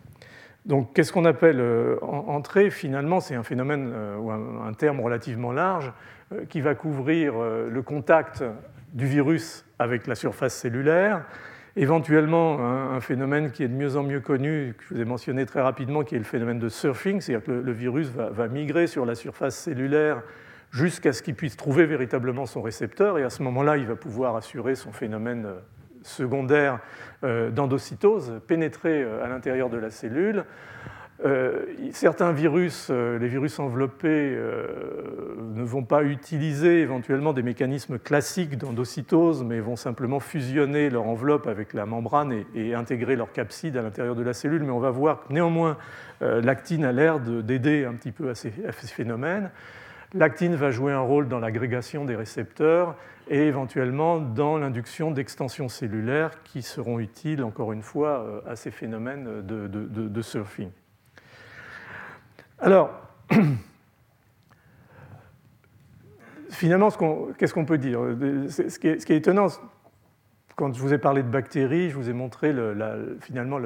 Donc, qu'est-ce qu'on appelle euh, entrée Finalement, c'est un phénomène euh, ou un, terme relativement large euh, qui va couvrir le contact du virus avec la surface cellulaire, éventuellement un, phénomène qui est de mieux en mieux connu, que je vous ai mentionné très rapidement, qui est le phénomène de surfing, c'est-à-dire que le, virus va, migrer sur la surface cellulaire jusqu'à ce qu'il puisse trouver véritablement son récepteur, et à ce moment-là, il va pouvoir assurer son phénomène secondaire d'endocytose, pénétrer à l'intérieur de la cellule, euh, certains virus, euh, les virus enveloppés, euh, ne vont pas utiliser éventuellement des mécanismes classiques d'endocytose, mais vont simplement fusionner leur enveloppe avec la membrane et, intégrer leur capside à l'intérieur de la cellule. Mais on va voir que néanmoins, l'actine a l'air d'aider un petit peu à à ces phénomènes. L'actine va jouer un rôle dans l'agrégation des récepteurs et éventuellement dans l'induction d'extensions cellulaires qui seront utiles, encore une fois, à ces phénomènes de, de surfing. Alors, [clears throat] finalement, qu'est-ce qu'on peut dire? Ce qui, est, étonnant, quand je vous ai parlé de bactéries, je vous ai montré finalement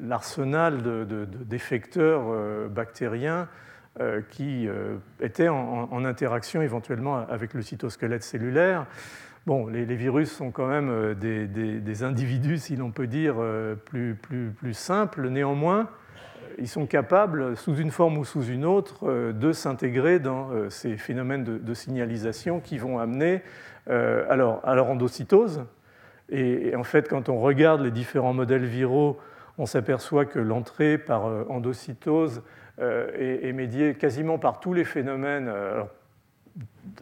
l'arsenal d'effecteurs euh, bactériens euh, qui euh, étaient en, interaction éventuellement avec le cytosquelette cellulaire. Bon, les, virus sont quand même des, individus, si l'on peut dire, plus, plus simples. Néanmoins, ils sont capables, sous une forme ou sous une autre, euh, de s'intégrer dans euh, ces phénomènes de, signalisation qui vont amener euh, alors, à leur endocytose. Et, en fait, quand on regarde les différents modèles viraux, on s'aperçoit que l'entrée par endocytose est, médiée quasiment par tous les phénomènes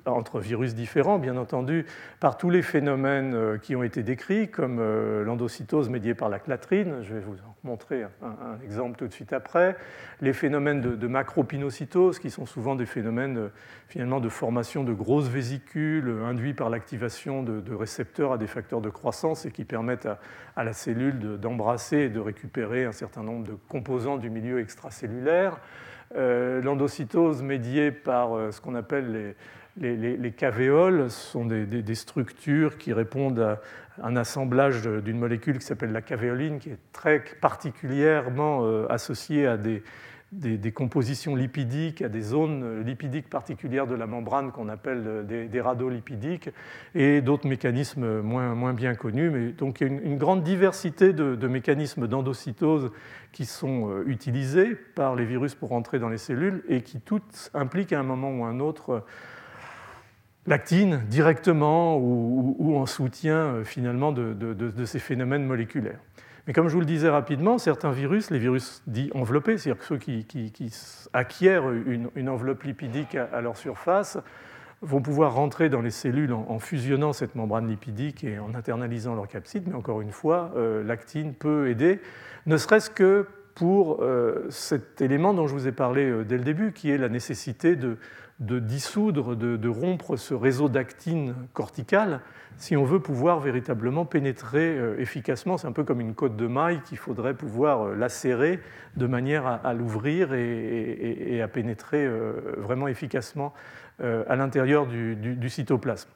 entre virus différents, bien entendu, par tous les phénomènes euh, qui ont été décrits, comme euh, l'endocytose médiée par la clatrine, je vais vous en montrer un, exemple tout de suite après, les phénomènes de, macropinocytose, qui sont souvent des phénomènes euh, finalement de formation de grosses vésicules induits par l'activation de, récepteurs à des facteurs de croissance et qui permettent à, la cellule d'embrasser et de récupérer un certain nombre de composants du milieu extracellulaire. L'endocytose médiée par ce qu'on appelle les les, cavéoles sont des, structures qui répondent à un assemblage d'une molécule qui s'appelle la cavéoline, qui est très particulièrement euh, associée à des, compositions lipidiques, à des zones lipidiques particulières de la membrane qu'on appelle des, radolipidiques, et d'autres mécanismes moins, bien connus. Mais donc il y a une, grande diversité de, mécanismes d'endocytose qui sont euh, utilisés par les virus pour entrer dans les cellules et qui toutes impliquent à un moment ou à un autre l'actine directement ou, en soutien euh, finalement de, ces phénomènes moléculaires. Mais comme je vous le disais rapidement, certains virus, les virus dits enveloppés, c'est-à-dire ceux qui, acquièrent une, enveloppe lipidique à, leur surface, vont pouvoir rentrer dans les cellules en, fusionnant cette membrane lipidique et en internalisant leur capside. Mais encore une fois, euh, l'actine peut aider, ne serait-ce que pour euh, cet élément dont je vous ai parlé dès le début, qui est la nécessité de, de dissoudre, de, rompre ce réseau d'actine corticale si on veut pouvoir véritablement pénétrer euh, efficacement. C'est un peu comme une côte de maille qu'il faudrait pouvoir euh, lacérer de manière à, l'ouvrir et, à pénétrer euh, vraiment efficacement à l'intérieur du, du, cytoplasme.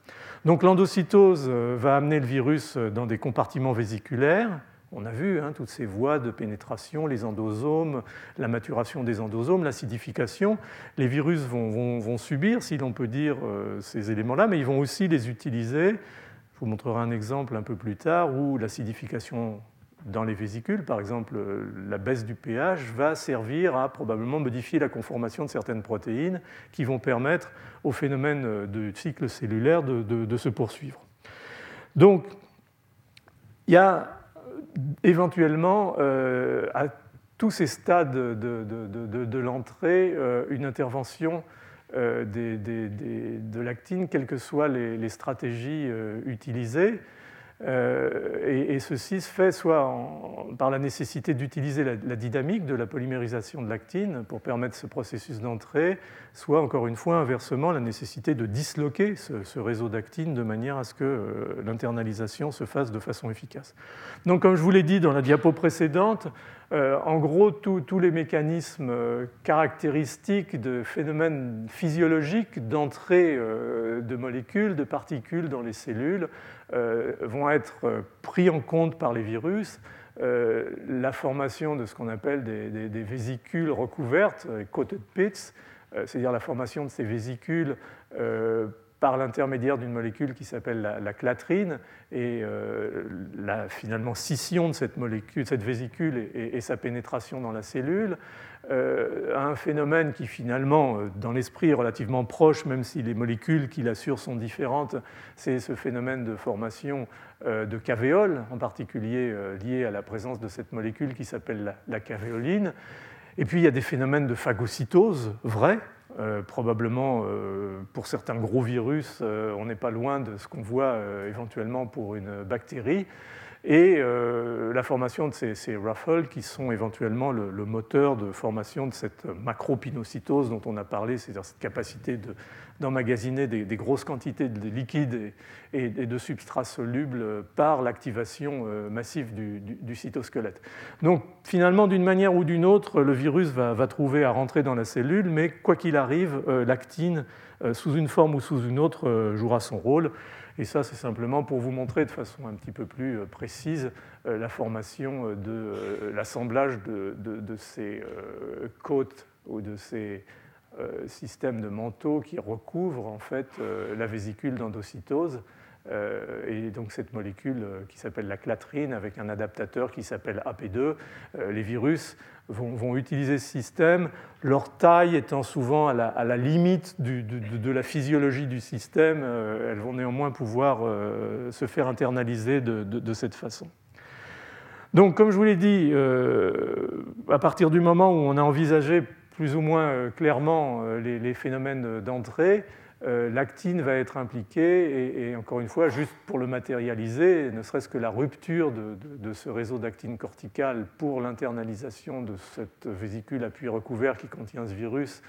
Donc l'endocytose va amener le virus dans des compartiments vésiculaires on a vu hein, toutes ces voies de pénétration, les endosomes, la maturation des endosomes, l'acidification. Les virus vont, subir, si l'on peut dire, euh, ces éléments-là, mais ils vont aussi les utiliser. Je vous montrerai un exemple un peu plus tard où l'acidification dans les vésicules, par exemple euh, la baisse du pH, va servir à probablement modifier la conformation de certaines protéines qui vont permettre au phénomène de cycle cellulaire de, de se poursuivre. Donc, il y a éventuellement, euh, à tous ces stades de, l'entrée, euh, une intervention euh, de l'actine, quelles que soient les stratégies utilisées. Euh, et, ceci se fait soit par la nécessité d'utiliser la, dynamique de la polymérisation de l'actine pour permettre ce processus d'entrée, soit encore une fois inversement la nécessité de disloquer ce, réseau d'actine de manière à ce que euh, l'internalisation se fasse de façon efficace. Donc comme je vous l'ai dit dans la diapo précédente, en gros, tous les mécanismes caractéristiques de phénomènes physiologiques d'entrée de molécules, de particules dans les cellules euh, vont être euh, pris en compte par les virus. Euh, la formation de ce qu'on appelle des, vésicules recouvertes, coated pits, c'est-à-dire la formation de ces vésicules par l'intermédiaire d'une molécule qui s'appelle la, clatrine, et la finalement scission de cette molécule, cette vésicule et, sa pénétration dans la cellule, a un phénomène qui finalement, dans l'esprit, est relativement proche, même si les molécules qui l'assurent sont différentes, c'est ce phénomène de formation de cavéoles, en particulier lié à la présence de cette molécule qui s'appelle la cavéoline. Et puis il y a des phénomènes de phagocytose vrais. Euh, probablement euh, pour certains gros virus, euh, on n'est pas loin de ce qu'on voit éventuellement pour une bactérie et euh, la formation de ces, ruffles qui sont éventuellement le, moteur de formation de cette macropinocytose dont on a parlé, c'est-à-dire cette capacité d'emmagasiner des, grosses quantités de liquides et, de substrats solubles par l'activation euh, massive du, cytosquelette. Donc finalement, d'une manière ou d'une autre, le virus va, trouver à rentrer dans la cellule, mais quoi qu'il arrive, euh, l'actine, sous une forme ou sous une autre, jouera son rôle. Et ça, c'est simplement pour vous montrer de façon un petit peu plus euh, précise euh, la formation euh, de l'assemblage de, ces côtes ou de ces systèmes de manteaux qui recouvrent en fait la vésicule d'endocytose. Et donc cette molécule qui s'appelle la clatrine avec un adaptateur qui s'appelle AP2, les virus vont, utiliser ce système, leur taille étant souvent à la, limite de, la physiologie du système, euh, elles vont néanmoins pouvoir euh, se faire internaliser de, cette façon. Donc, comme je vous l'ai dit, euh, à partir du moment où on a envisagé plus ou moins clairement les phénomènes d'entrée, l'actine va être impliquée, et, encore une fois, juste pour le matérialiser, ne serait-ce que la rupture de, ce réseau d'actine corticale pour l'internalisation de cette vésicule à puits recouvert qui contient ce virus,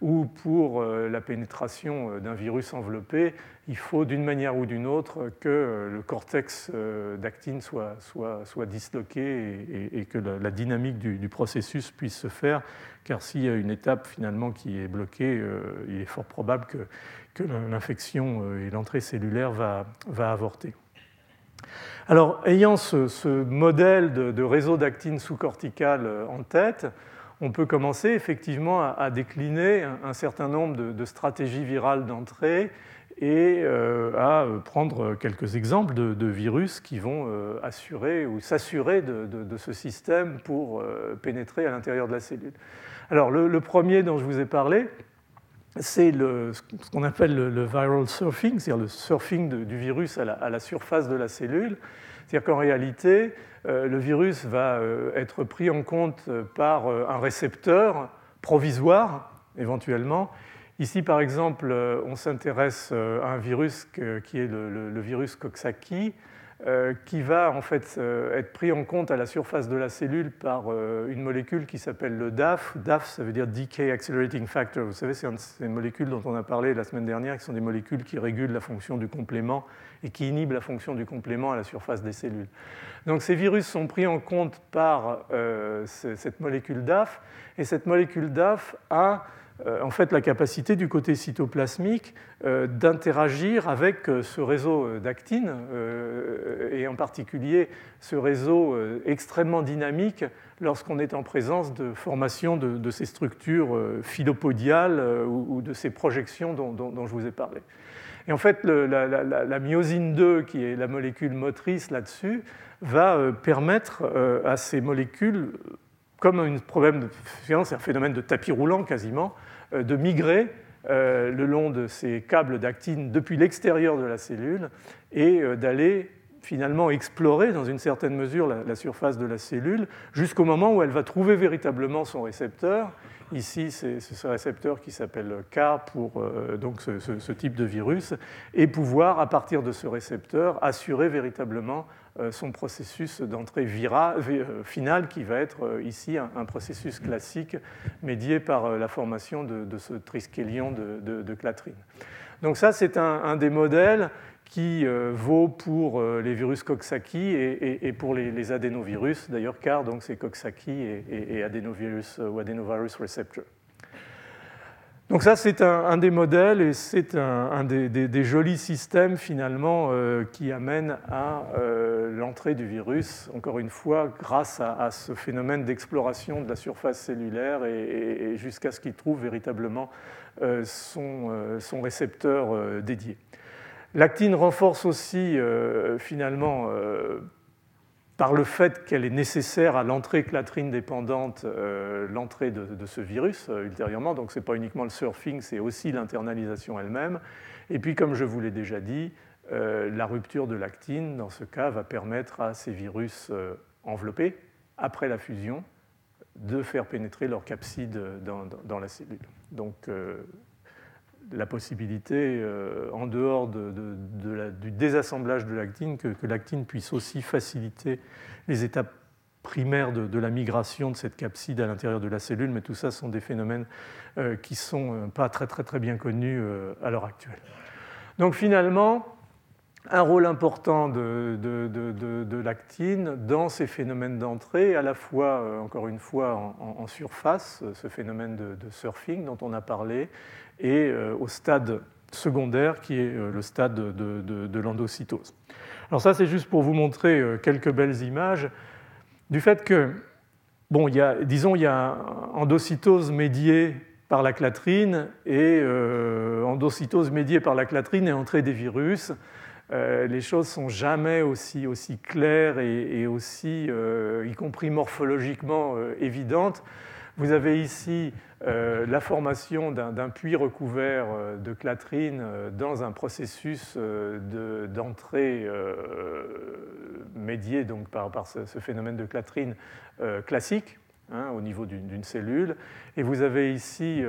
ou pour euh, la pénétration euh, d'un virus enveloppé, il faut d'une manière ou d'une autre que le cortex d'actine soit, disloqué et, que la, dynamique du, processus puisse se faire, car s'il y a une étape finalement qui est bloquée, il est fort probable que, l'infection euh, et l'entrée cellulaire va, va, avorter. Alors, ayant ce, modèle de, réseau d'actine sous-corticale euh, en tête, on peut commencer effectivement à, décliner un, certain nombre de, stratégies virales d'entrée et euh, à prendre quelques exemples de, virus qui vont assurer ou s'assurer de, ce système pour pénétrer à l'intérieur de la cellule. Alors, le, premier dont je vous ai parlé, c'est ce qu'on appelle le, viral surfing, c'est-à-dire le surfing du virus à la, surface de la cellule. C'est-à-dire qu'en réalité, euh, le virus va euh, être pris en compte euh, par un récepteur provisoire, éventuellement. Ici, par exemple, on s'intéresse à un virus qui est le, virus Coxsackie, euh, qui va en fait euh, être pris en compte à la surface de la cellule par euh, une molécule qui s'appelle le DAF. DAF, ça veut dire Decay Accelerating Factor. Vous savez, c'est ces molécules dont on a parlé la semaine dernière, qui sont des molécules qui régulent la fonction du complément et qui inhibent la fonction du complément à la surface des cellules. Donc ces virus sont pris en compte par cette molécule DAF, et cette molécule DAF a euh, en fait la capacité du côté cytoplasmique euh, d'interagir avec euh, ce réseau d'actine, et en particulier ce réseau extrêmement dynamique lorsqu'on est en présence de formation de, ces structures philopodiales ou, de ces projections dont, je vous ai parlé. Et en fait, la, myosine 2, qui est la molécule motrice là-dessus, va permettre à ces molécules, comme un problème de c'est un phénomène de tapis roulant quasiment, euh, de migrer euh, le long de ces câbles d'actine depuis l'extérieur de la cellule et euh, d'aller finalement explorer dans une certaine mesure la, surface de la cellule jusqu'au moment où elle va trouver véritablement son récepteur. Ici, c'est ce récepteur qui s'appelle K pour donc ce, type de virus, et pouvoir, à partir de ce récepteur, assurer véritablement euh, son processus d'entrée euh, finale qui va être euh, ici un, processus classique médié par la formation de, ce triskelion de, clatrine. Donc ça, c'est un, des modèles qui vaut pour les virus Coxsackie et, pour les, adénovirus, d'ailleurs, car c'est Coxsackie et, adénovirus ou adenovirus receptor. Donc ça, c'est un, des modèles et c'est un, des, jolis systèmes finalement euh, qui amènent à euh, l'entrée du virus, encore une fois, grâce à, ce phénomène d'exploration de la surface cellulaire et, jusqu'à ce qu'il trouve véritablement son, récepteur dédié. L'actine renforce aussi finalement par le fait qu'elle est nécessaire à l'entrée clatrine dépendante, euh, l'entrée de, ce virus euh, ultérieurement. Donc ce n'est pas uniquement le surfing, c'est aussi l'internalisation elle-même. Et puis, comme je vous l'ai déjà dit, euh, la rupture de l'actine, dans ce cas, va permettre à ces virus enveloppés, après la fusion, de faire pénétrer leur capside dans, dans la cellule. Donc la possibilité, euh, en dehors du désassemblage de l'actine, que, l'actine puisse aussi faciliter les étapes primaires de, la migration de cette capside à l'intérieur de la cellule, mais tout ça sont des phénomènes euh, qui ne sont euh, pas très, très, très bien connus à l'heure actuelle. Donc finalement, un rôle important de, l'actine dans ces phénomènes d'entrée, à la fois, encore une fois, en surface, ce phénomène de, surfing dont on a parlé, et euh, au stade secondaire qui est euh, le stade de, l'endocytose. Alors ça, c'est juste pour vous montrer euh, quelques belles images du fait que, bon, disons, il y a endocytose médiée par la clatrine et endocytose médiée par la clatrine et entrée des virus. les choses sont jamais aussi, aussi claires et, aussi, y compris morphologiquement, évidentes. Vous avez ici euh, la formation d'un puits recouvert euh, de clatrine euh, dans un processus d'entrée médié donc, par, ce, phénomène de clatrine classique. Hein, au niveau d'une cellule. Et vous avez ici,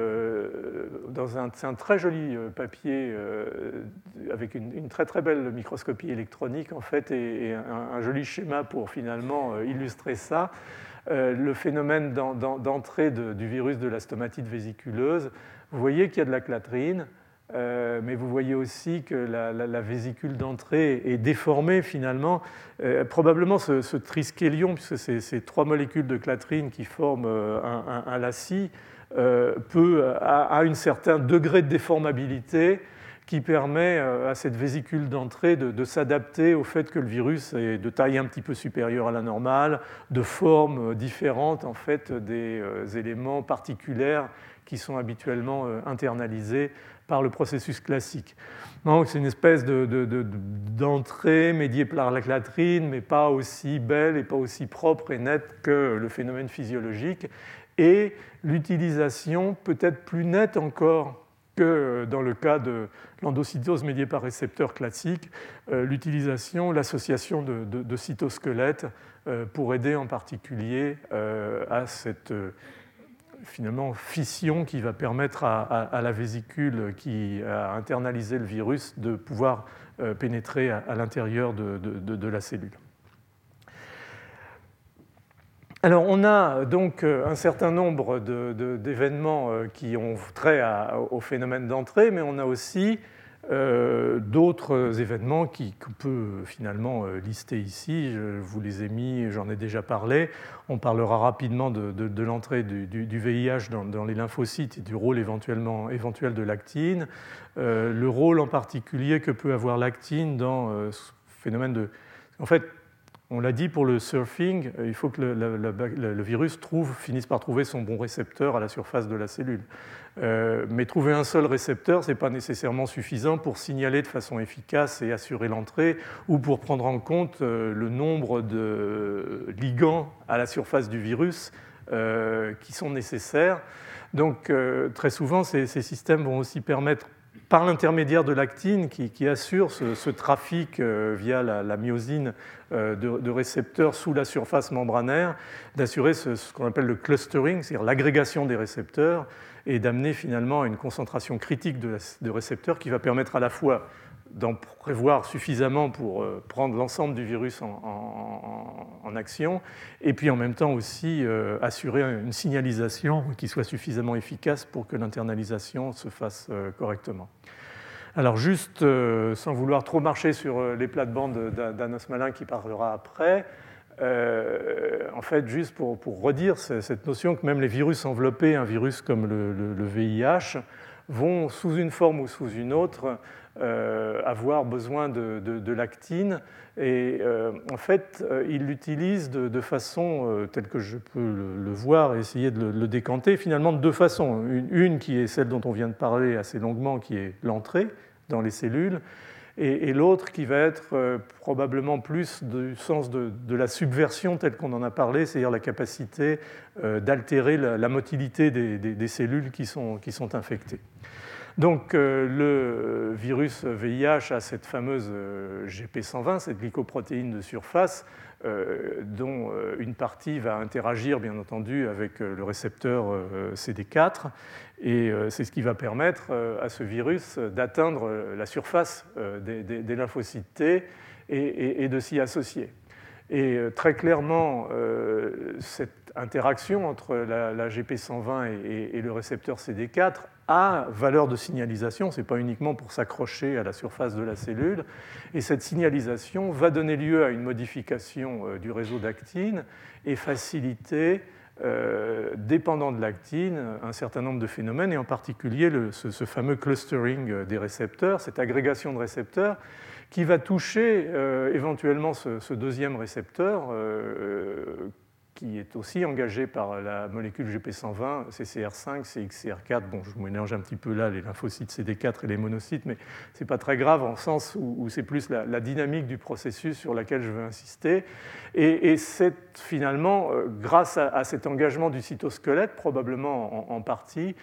dans un, très joli papier avec une, très très belle microscopie électronique en fait, et, un, joli schéma pour finalement illustrer ça. Euh, le phénomène d'entrée du virus de la stomatite vésiculeuse, vous voyez qu'il y a de la clatrine, euh, mais vous voyez aussi que la, vésicule d'entrée est déformée finalement. Euh, probablement ce, ce puisque c'est ces trois molécules de clatrine qui forment un, lacis, peut, à, un certain degré de déformabilité, qui permet euh, à cette vésicule d'entrée de, s'adapter au fait que le virus est de taille un petit peu supérieure à la normale, de forme différente en fait des euh, éléments particuliers qui sont habituellement euh, internalisés par le processus classique. Donc c'est une espèce d'entrée médiée par la clatrine, mais pas aussi belle et pas aussi propre et nette que le phénomène physiologique. Et l'utilisation peut-être plus nette encore que dans le cas de l'endocytose médiée par récepteur classique, euh, l'utilisation, l'association de, cytosquelettes euh, pour aider en particulier euh, à cette finalement fission qui va permettre à, la vésicule qui a internalisé le virus de pouvoir pénétrer à l'intérieur de la cellule. Alors, on a donc euh, un certain nombre d'événements euh, qui ont trait au phénomène d'entrée, mais on a aussi euh, d'autres événements qu'on peut finalement lister ici. Je vous les ai mis, j'en ai déjà parlé. On parlera rapidement de, l'entrée du, VIH dans, les lymphocytes et du rôle éventuellement, éventuel de l'actine. le rôle en particulier que peut avoir l'actine dans ce phénomène de. En fait, on l'a dit pour le surfing, euh, il faut que le, virus finisse par trouver son bon récepteur à la surface de la cellule. Euh, mais trouver un seul récepteur, ce n'est pas nécessairement suffisant pour signaler de façon efficace et assurer l'entrée ou pour prendre en compte euh, le nombre de ligands à la surface du virus qui sont nécessaires. Donc très souvent, ces, systèmes vont aussi permettre par l'intermédiaire de l'actine qui, assure ce, trafic via la, myosine euh, de, récepteurs sous la surface membranaire, d'assurer ce, qu'on appelle le clustering, c'est-à-dire l'agrégation des récepteurs, et d'amener finalement à une concentration critique de, récepteurs qui va permettre à la fois d'en prévoir suffisamment pour euh, prendre l'ensemble du virus en, action, et puis en même temps aussi euh, assurer une signalisation qui soit suffisamment efficace pour que l'internalisation se fasse correctement. Alors juste, euh, sans vouloir trop marcher sur euh, les plates-bandes d'Anos Malin qui parlera après, euh, en fait, juste pour, redire cette notion que même les virus enveloppés, un virus comme le, VIH, vont sous une forme ou sous une autre avoir besoin de, l'actine. Et en fait, il l'utilise de, façon, telle que je peux le, voir essayer de le, décanter, finalement de deux façons. une, qui est celle dont on vient de parler assez longuement, qui est l'entrée dans les cellules, et, l'autre qui va être euh, probablement plus du sens de, la subversion telle qu'on en a parlé, c'est-à-dire la capacité euh, d'altérer la, motilité des, cellules qui sont, qui sont infectées. Donc euh, le virus VIH a cette fameuse GP120, cette glycoprotéine de surface, dont une partie va interagir bien entendu avec le récepteur CD4 et euh, c'est ce qui va permettre euh, à ce virus d'atteindre euh, la surface des, lymphocytes T et, de s'y associer. Et très clairement, cette interaction entre la, GP120 et, le récepteur CD4 a valeur de signalisation, ce n'est pas uniquement pour s'accrocher à la surface de la cellule, et cette signalisation va donner lieu à une modification du réseau d'actine et faciliter euh, dépendant de l'actine, un certain nombre de phénomènes, et en particulier ce, fameux clustering des récepteurs, cette agrégation de récepteurs, qui va toucher euh, éventuellement ce, deuxième récepteur euh, qui est aussi engagé par la molécule GP120, CCR5, CXCR4. Bon, je mélange un petit peu là les lymphocytes CD4 et les monocytes, mais ce n'est pas très grave en sens où, c'est plus la, dynamique du processus sur laquelle je veux insister. Et, c'est finalement euh, grâce à, cet engagement du cytosquelette, probablement en, partie,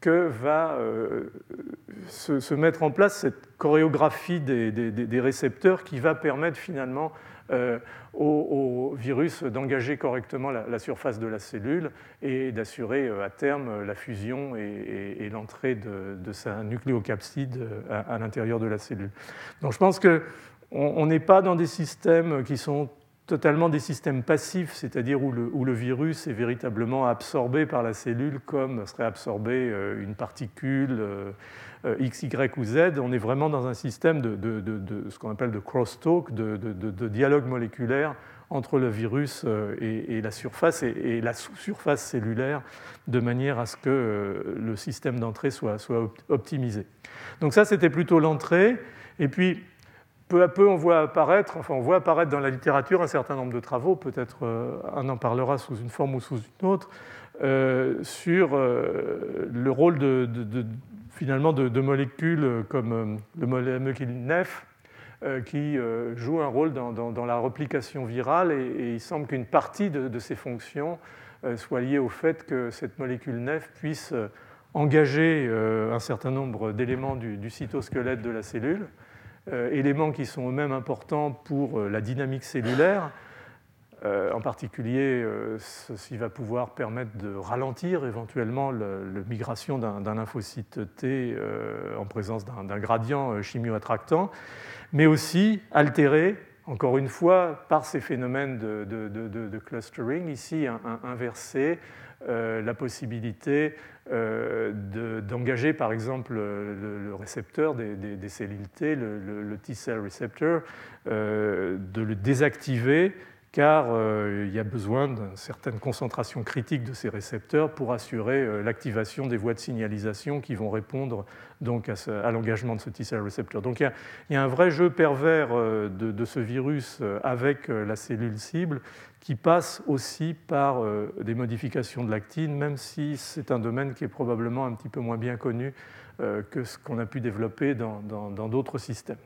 que va euh, se, mettre en place cette chorégraphie des, récepteurs qui va permettre finalement euh, au, virus d'engager correctement la, surface de la cellule et d'assurer euh, à terme la fusion et, l'entrée de, sa nucléocapside euh, à, l'intérieur de la cellule. Donc je pense qu'on n'est pas dans des systèmes qui sont totalement des systèmes passifs, c'est-à-dire où le, où le, virus est véritablement absorbé par la cellule comme serait absorbé une particule euh, X, Y ou Z, on est vraiment dans un système de, ce qu'on appelle de crosstalk, de, dialogue moléculaire entre le virus euh, et, la surface et, la sous-surface cellulaire, de manière à ce que euh, le système d'entrée soit, optimisé. Donc ça, c'était plutôt l'entrée. Et puis, peu à peu, on voit apparaître, enfin, on voit apparaître dans la littérature un certain nombre de travaux, peut-être on en parlera sous une forme ou sous une autre, sur le rôle de, finalement de, molécules comme euh, le molécule NEF euh, qui euh, joue un rôle dans, la replication virale et, il semble qu'une partie de, ces fonctions soit liée au fait que cette molécule NEF puisse engager un certain nombre d'éléments du, du, cytosquelette de la cellule, éléments qui sont eux-mêmes importants pour la dynamique cellulaire euh, en particulier, euh, ceci va pouvoir permettre de ralentir éventuellement la migration d'un lymphocyte T euh, en présence d'un gradient chimioattractant, mais aussi altérer, encore une fois, par ces phénomènes de, clustering, ici inverser la possibilité d'engager par exemple le, récepteur des, cellules T, le, T-cell receptor, de le désactiver car euh, il y a besoin d'une certaine concentration critique de ces récepteurs pour assurer euh, l'activation des voies de signalisation qui vont répondre donc à, l'engagement de ce T-cell receptor. Donc il y, a, un vrai jeu pervers euh, de, ce virus avec la cellule cible qui passe aussi par des modifications de l'actine, même si c'est un domaine qui est probablement un petit peu moins bien connu que ce qu'on a pu développer dans d'autres systèmes.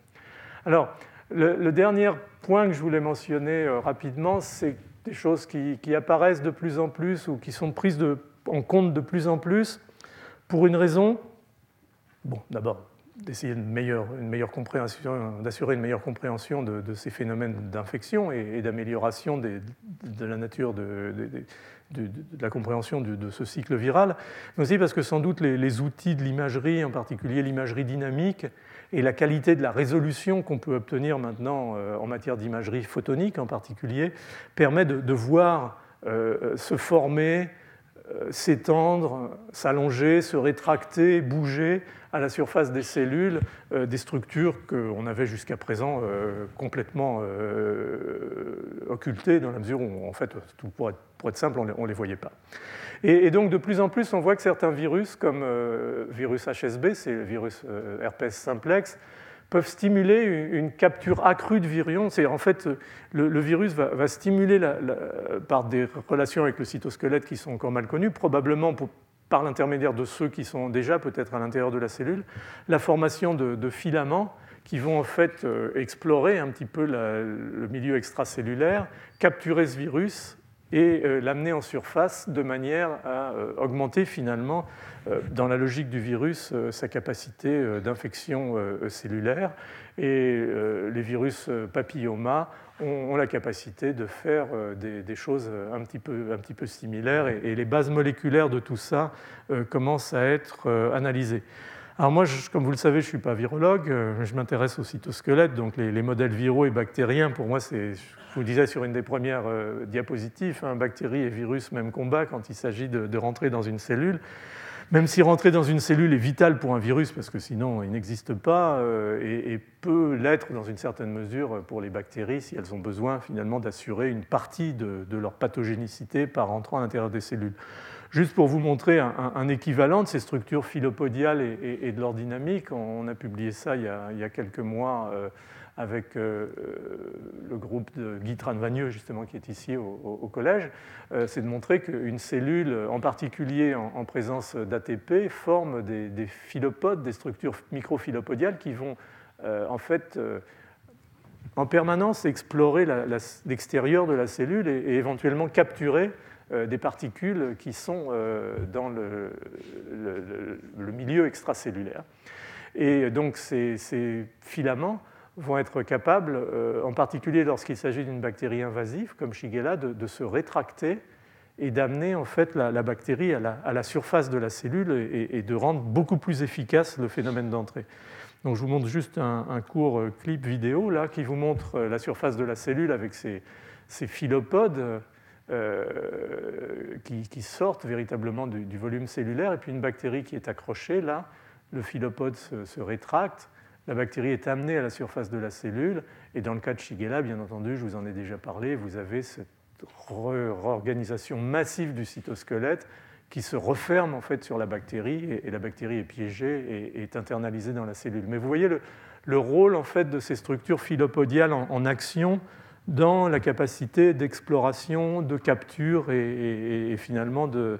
Alors, le, dernier point que je voulais mentionner euh, rapidement, c'est des choses qui, apparaissent de plus en plus ou qui sont prises en compte de plus en plus pour une raison. Bon, d'abord, d'essayer une meilleure, une meilleure compréhension, d'assurer une meilleure compréhension de, ces phénomènes d'infection et, d'amélioration de la nature de, la compréhension de, ce cycle viral, mais aussi parce que sans doute les outils de l'imagerie, en particulier l'imagerie dynamique, et la qualité de la résolution qu'on peut obtenir maintenant euh, en matière d'imagerie photonique en particulier permet de, voir euh, se former, euh, s'étendre, s'allonger, se rétracter, bouger à la surface des cellules des structures qu'on avait jusqu'à présent complètement occultées dans la mesure où, en fait, pour être, simple, on ne les voyait pas. Et, donc, de plus en plus, on voit que certains virus, comme euh, virus HSB, c'est le virus euh, herpès simplex, peuvent stimuler une capture accrue de virions. C'est en fait le, virus va, stimuler par des relations avec le cytosquelette qui sont encore mal connues, probablement par l'intermédiaire de ceux qui sont déjà peut-être à l'intérieur de la cellule, la formation de, filaments qui vont en fait euh, explorer un petit peu le milieu extracellulaire, capturer ce virus et euh, l'amener en surface de manière à euh, augmenter finalement, euh, dans la logique du virus, sa capacité d'infection cellulaire. Et les virus papilloma ont, la capacité de faire des, choses un petit peu, un petit peu similaires et, les bases moléculaires de tout ça commencent à être analysées. Alors moi, comme vous le savez, je ne suis pas virologue, je m'intéresse au cytosquelette, donc les, les, modèles viraux et bactériens, pour moi, c'est je vous le disais sur une des premières euh, diapositives, hein, bactéries et virus, même combat quand il s'agit de, rentrer dans une cellule. Même si rentrer dans une cellule est vital pour un virus, parce que sinon il n'existe pas, euh, et, peut l'être dans une certaine mesure pour les bactéries si elles ont besoin finalement d'assurer une partie de, leur pathogénicité par rentrant à l'intérieur des cellules. Juste pour vous montrer un, équivalent de ces structures phylopodiales et, de leur dynamique, on, a publié ça il y a, quelques mois. Euh, avec euh, le groupe de Guy Tranvagneux, justement, qui est ici au, collège, euh, c'est de montrer qu'une cellule, en particulier en, présence d'ATP, forme des, des, des structures microphylopodiales qui vont euh, en fait en permanence explorer l'extérieur de la cellule et, éventuellement capturer des particules qui sont dans le, milieu extracellulaire. Et donc ces, filaments vont être capables, euh, en particulier lorsqu'il s'agit d'une bactérie invasive comme Shigella, de, se rétracter et d'amener en fait la, bactérie à la, surface de la cellule et, de rendre beaucoup plus efficace le phénomène d'entrée. Donc je vous montre juste un, court euh, clip vidéo là qui vous montre euh, la surface de la cellule avec ces, philopodes qui, sortent véritablement du, volume cellulaire et puis une bactérie qui est accrochée là. Le philopode se rétracte la bactérie est amenée à la surface de la cellule, et dans le cas de Shigella, bien entendu, je vous en ai déjà parlé, vous avez cette réorganisation massive du cytosquelette qui se referme en fait sur la bactérie, et, la bactérie est piégée et est internalisée dans la cellule. Mais vous voyez le, rôle en fait de ces structures phylopodiales en, action dans la capacité d'exploration, de capture et finalement de,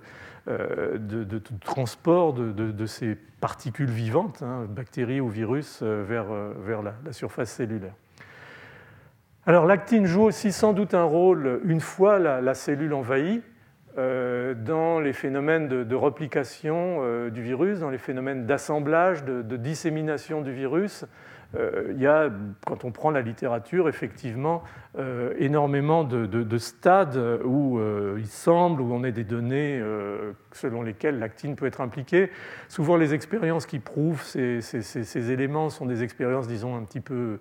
euh, de, transport de, ces particules vivantes, hein, bactéries ou virus, euh, vers, euh, vers la, surface cellulaire. Alors l'actine joue aussi sans doute un rôle une fois la, cellule envahie dans les phénomènes de, replication du virus, dans les phénomènes d'assemblage, de, dissémination du virus. Euh, il y a, quand on prend la littérature, effectivement euh, énormément de, stades où euh, il semble, où on a des données selon lesquelles l'actine peut être impliquée. Souvent, les expériences qui prouvent ces, ces éléments sont des expériences, disons, un petit peu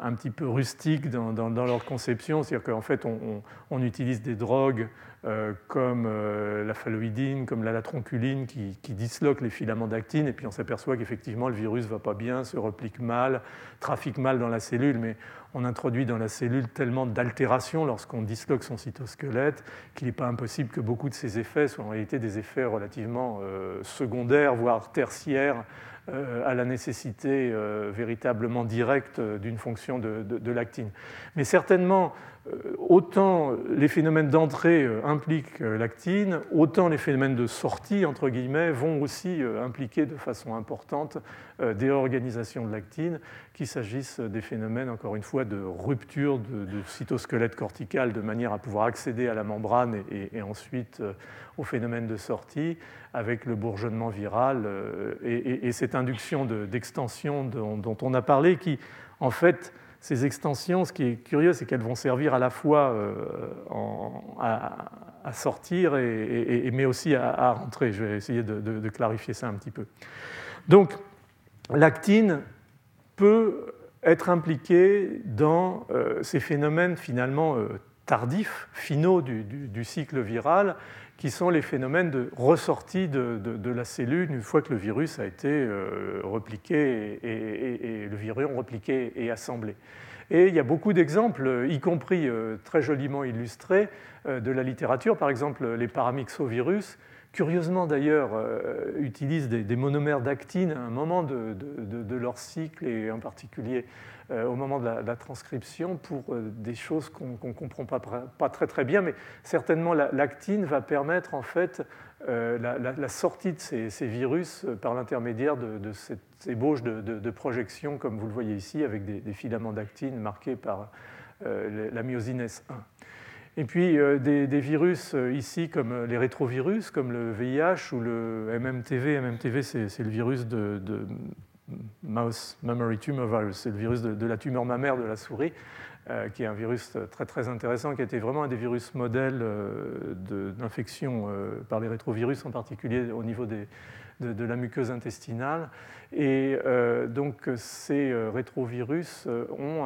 un petit peu rustiques dans, leur conception, c'est-à-dire qu'en fait on, utilise des drogues euh, comme euh, la phalloïdine, comme la latronculine qui, disloquent les filaments d'actine et puis on s'aperçoit qu'effectivement le virus ne va pas bien, se replique mal, trafique mal dans la cellule, mais on introduit dans la cellule tellement d'altérations lorsqu'on disloque son cytosquelette qu'il n'est pas impossible que beaucoup de ces effets soient en réalité des effets relativement euh, secondaires, voire tertiaires à la nécessité euh, véritablement directe d'une fonction de, l'actine. Mais certainement, euh, autant les phénomènes d'entrée impliquent l'actine, autant les phénomènes de sortie, entre guillemets, vont aussi impliquer de façon importante des organisations de l'actine, qu'il s'agisse des phénomènes, encore une fois, de rupture de, cytosquelette cortical de manière à pouvoir accéder à la membrane et, ensuite au phénomène de sortie, avec le bourgeonnement viral euh, et, cette induction d'extension dont, on a parlé, qui, en fait, ces extensions, ce qui est curieux, c'est qu'elles vont servir à la fois euh, à, sortir, mais aussi à, rentrer. Je vais essayer de, clarifier ça un petit peu. Donc, l'actine peut être impliquée dans euh, ces phénomènes finalement tardifs, finaux du cycle viral, qui sont les phénomènes de ressortie de, la cellule une fois que le virus a été euh, repliqué et, le virion repliqué et assemblé. Et il y a beaucoup d'exemples, y compris euh, très joliment illustrés, euh, de la littérature, par exemple les paramyxovirus, curieusement d'ailleurs, utilisent des, monomères d'actine à un moment de, leur cycle, et en particulier au moment de la, transcription, pour des choses qu'on ne comprend pas, très très bien, mais certainement l'actine va permettre en fait la, sortie de ces, virus par l'intermédiaire de, cette ébauche de, projection, comme vous le voyez ici, avec des, filaments d'actine marqués par la myosine S1. Et puis euh, des, virus euh, ici comme euh, les rétrovirus, comme le VIH ou le MMTV. MMTV, c'est le virus de, Mouse Mammary Tumor Virus, c'est le virus de, la tumeur mammaire de la souris, qui est un virus très très intéressant, qui a été vraiment un des virus modèles d'infection par les rétrovirus, en particulier au niveau de, la muqueuse intestinale. Et euh, donc ces euh, rétrovirus euh, ont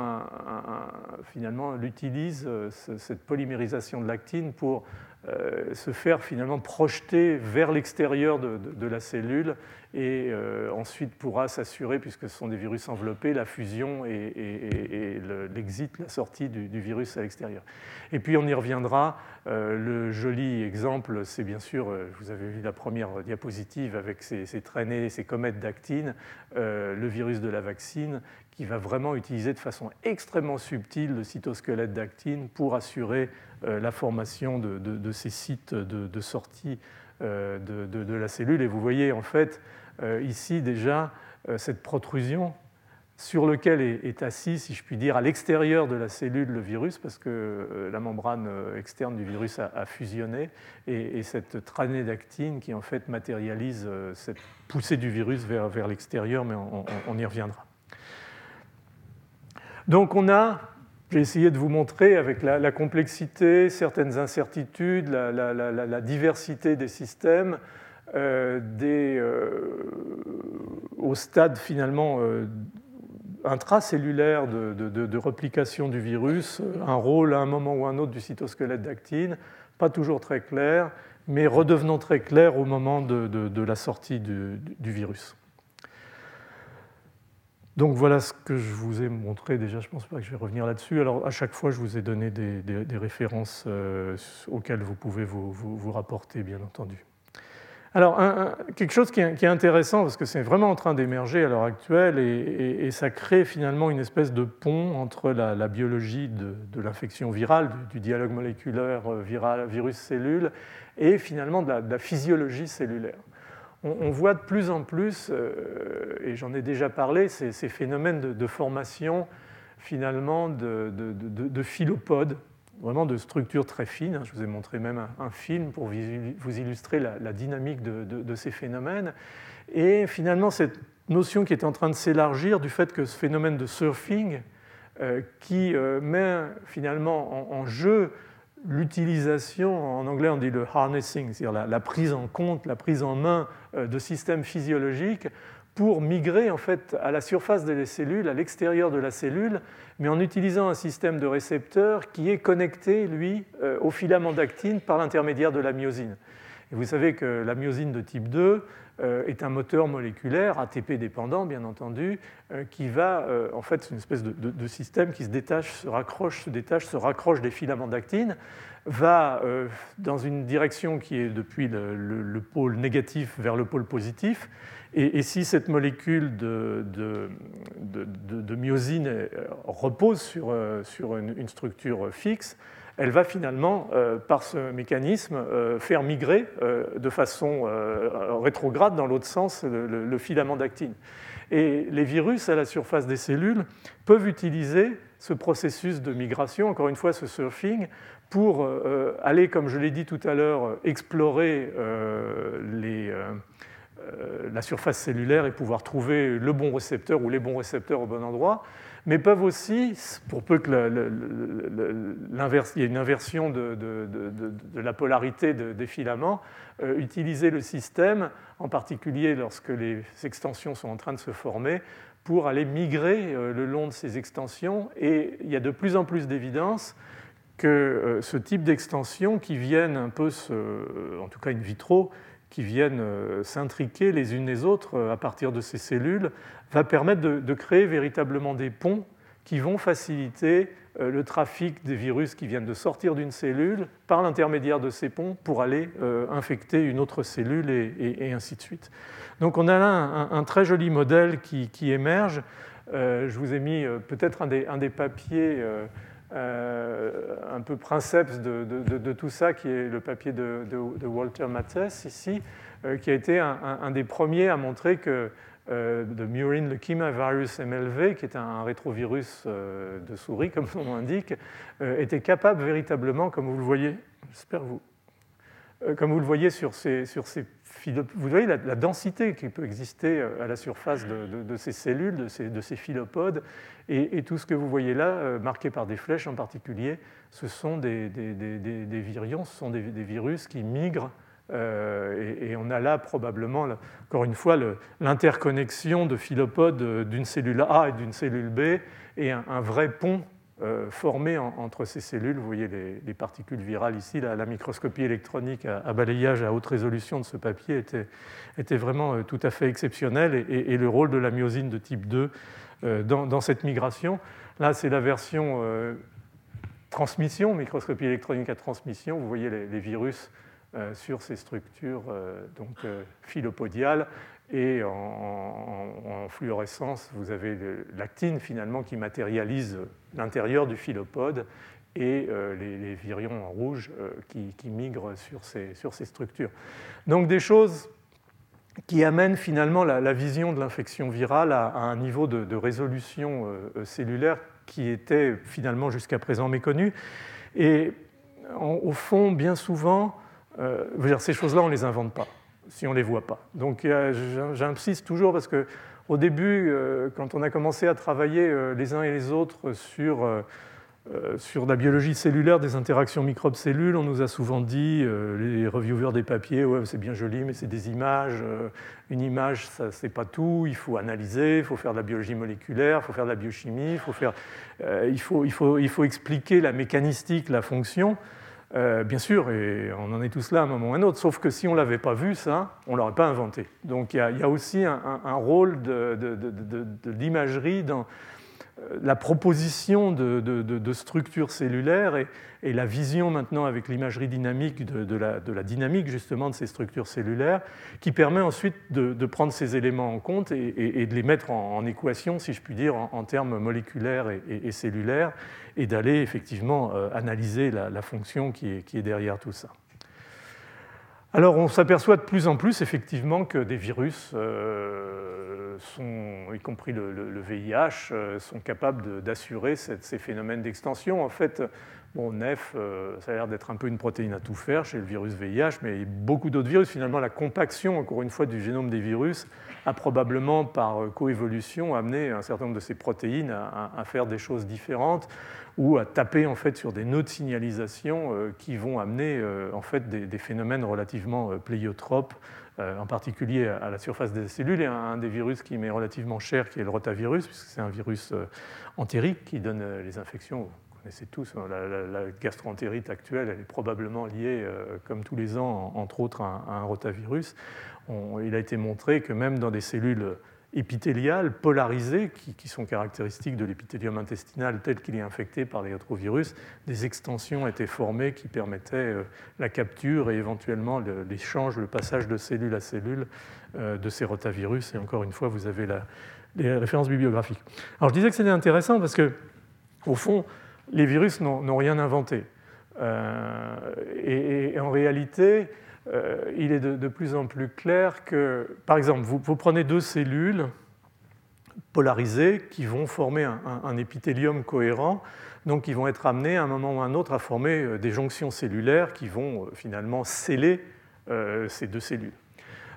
finalement l'utilisent cette polymérisation de l'actine pour se faire finalement projeter vers l'extérieur de, la cellule et ensuite pourra s'assurer, puisque ce sont des virus enveloppés, la fusion et, l'exit, la sortie du virus à l'extérieur. Et puis on y reviendra. Euh, le joli exemple, c'est bien sûr, euh, vous avez vu la première diapositive avec ces, traînées, ces comètes d'actine, euh, le virus de la vaccine, qui va vraiment utiliser de façon extrêmement subtile le cytosquelette d'actine pour assurer la formation de, ces sites de, sortie de, la cellule. Et vous voyez en fait ici déjà cette protrusion sur lequel est, assis, si je puis dire, à l'extérieur de la cellule le virus, parce que euh, la membrane euh, externe du virus a, fusionné, et, cette traînée d'actine qui en fait matérialise euh, cette poussée du virus vers l'extérieur, mais on, y reviendra. Donc on a, j'ai essayé de vous montrer avec la, complexité, certaines incertitudes, la, diversité des systèmes, des, au stade finalement intracellulaire de, replication du virus, un rôle à un moment ou un autre du cytosquelette d'actine, pas toujours très clair, mais redevenant très clair au moment de, la sortie du, virus. Donc voilà ce que je vous ai montré déjà, je ne pense pas que je vais revenir là-dessus. Alors à chaque fois, je vous ai donné des, références euh, auxquelles vous pouvez vous rapporter, bien entendu. Alors, quelque chose qui est, intéressant, parce que c'est vraiment en train d'émerger à l'heure actuelle, et, ça crée finalement une espèce de pont entre la, biologie de, l'infection virale, du, dialogue moléculaire euh, virus-cellule, et finalement de la, physiologie cellulaire. On, voit de plus en plus, euh, et j'en ai déjà parlé, ces, phénomènes de, formation finalement de, de vraiment de structures très fines. Je vous ai montré même un, film pour vous illustrer la, dynamique de, ces phénomènes. Et finalement, cette notion qui est en train de s'élargir du fait que ce phénomène de surfing, euh, qui euh, met finalement en, jeu l'utilisation, en anglais on dit le harnessing, c'est-à-dire la, prise en compte, la prise en main euh, de systèmes physiologiques pour migrer en fait à la surface de la cellule, à l'extérieur de la cellule, mais en utilisant un système de récepteurs qui est connecté, lui, euh, au filament d'actine par l'intermédiaire de la myosine. Et vous savez que la myosine de type 2 euh, est un moteur moléculaire, ATP dépendant bien entendu, euh, qui va, en fait, c'est une espèce de, système qui se détache, se raccroche, se détache, se raccroche des filaments d'actine, va dans une direction qui est depuis le pôle négatif vers le pôle positif, et, si cette molécule de, myosine euh, repose sur, euh, une, structure fixe, elle va finalement, euh, par ce mécanisme, faire migrer de façon rétrograde dans l'autre sens le, filament d'actine. Et les virus à la surface des cellules peuvent utiliser ce processus de migration, encore une fois ce surfing, pour aller, comme je l'ai dit tout à l'heure, explorer euh, la surface cellulaire et pouvoir trouver le bon récepteur ou les bons récepteurs au bon endroit, mais peuvent aussi, pour peu qu'il y ait une inversion de, la polarité des filaments, euh, utiliser le système, en particulier lorsque les extensions sont en train de se former, pour aller migrer euh, le long de ces extensions. Et il y a de plus en plus d'évidence que ce type d'extensions qui viennent un peu, en tout cas in vitro, qui viennent euh, s'intriquer les unes les autres euh, à partir de ces cellules, va permettre de, créer véritablement des ponts qui vont faciliter euh, le trafic des virus qui viennent de sortir d'une cellule par l'intermédiaire de ces ponts pour aller infecter une autre cellule et, ainsi de suite. Donc on a là un, très joli modèle qui, émerge. Je vous ai mis peut-être un, des, papiers un peu princeps de, tout ça, qui est le papier de, Walter Mattes ici, qui a été un, des premiers à montrer que euh, de Murine Leukemia Virus MLV, qui est un rétrovirus euh, de souris, comme son nom l'indique, euh, était capable véritablement, comme vous le voyez, j'espère vous, comme vous le voyez sur ces, sur ces vous voyez la, densité qui peut exister à la surface de, ces cellules, de ces, de et, tout ce que vous voyez là, marqué par des flèches en particulier, ce sont des, virions, ce sont des, virus qui migrent euh, et, on a là probablement, encore une fois, l'interconnexion de philopodes euh, d'une cellule A et d'une cellule B et un, vrai pont euh, formé entre ces cellules. Vous voyez les, particules virales ici. La, microscopie électronique à, balayage à haute résolution de ce papier était, était vraiment tout à fait exceptionnel et, le rôle de la myosine de type 2 dans, cette migration. Là, c'est la version transmission, microscopie électronique à transmission. Vous voyez les virus euh, sur ces structures euh, donc, euh, philopodiales. Et en, fluorescence, vous avez l'actine finalement qui matérialise l'intérieur du philopode et les, virions en rouge qui, migrent sur ces, structures. Donc des choses qui amènent finalement la, vision de l'infection virale à, un niveau de, résolution cellulaire qui était finalement jusqu'à présent méconnu. Et au fond, bien souvent, euh, ces choses-là, on ne les invente pas si on ne les voit pas. Donc j'insiste toujours parce qu'au début, euh, quand on a commencé à travailler euh, les uns et les autres sur, sur la biologie cellulaire des interactions microbes-cellules, on nous a souvent dit, les reviewers des papiers, ouais, c'est bien joli, mais c'est des images. une image, ça c'est pas tout. Il faut analyser, il faut faire de la biologie moléculaire, il faut faire de la biochimie, faut, faire, il faut, il faut, il faut expliquer la mécanistique, la fonction. Euh, bien sûr, et on en est tous là à un moment ou à un autre, sauf que si on ne l'avait pas vu, ça, on ne l'aurait pas inventé. Donc il y, a, aussi un, rôle de, l'imagerie dans la proposition de, structures cellulaires et, la vision maintenant avec l'imagerie dynamique de, la, dynamique justement de ces structures cellulaires, qui permet ensuite de, prendre ces éléments en compte et, de les mettre en, équation, si je puis dire, en, termes moléculaires et, cellulaires, et d'aller effectivement euh, analyser la, fonction qui est, derrière tout ça. Alors on s'aperçoit de plus en plus effectivement que des virus, euh, y compris le, VIH, euh, sont capables d'assurer ces phénomènes d'extension. En fait, Bon, NEF, ça a l'air d'être un peu une protéine à tout faire chez le virus VIH, mais beaucoup d'autres virus. Finalement, la compaction, encore une fois, du génome des virus a probablement, par coévolution, amené un certain nombre de ces protéines à faire des choses différentes ou à taper en fait sur des nœuds de signalisation euh, qui vont amener euh, en fait des, phénomènes relativement euh, pléiotropes, en particulier à la surface des cellules, et un, des virus qui m'est relativement cher, qui est le rotavirus, puisque c'est un virus entérique qui donne les infections vous connaissez tous, hein, la, gastroentérite actuelle, elle est probablement liée, comme tous les ans, entre autres, à, un rotavirus. il a été montré que même dans des cellules épithéliales polarisées qui, sont caractéristiques de l'épithélium intestinal tel qu'il est infecté par les rétrovirus, des extensions étaient formées qui permettaient euh, la capture et éventuellement l'échange, le passage de cellule à cellule euh, de ces rotavirus. Et encore une fois, vous avez les références bibliographiques. Alors je disais que c'était intéressant parce que, au fond, les virus n'ont rien inventé. Euh, et, en réalité, euh, il est de, plus en plus clair que, par exemple, vous, prenez deux cellules polarisées qui vont former un, épithélium cohérent, donc qui vont être amenées à un moment ou à un autre à former euh, des jonctions cellulaires qui vont euh, finalement sceller ces deux cellules.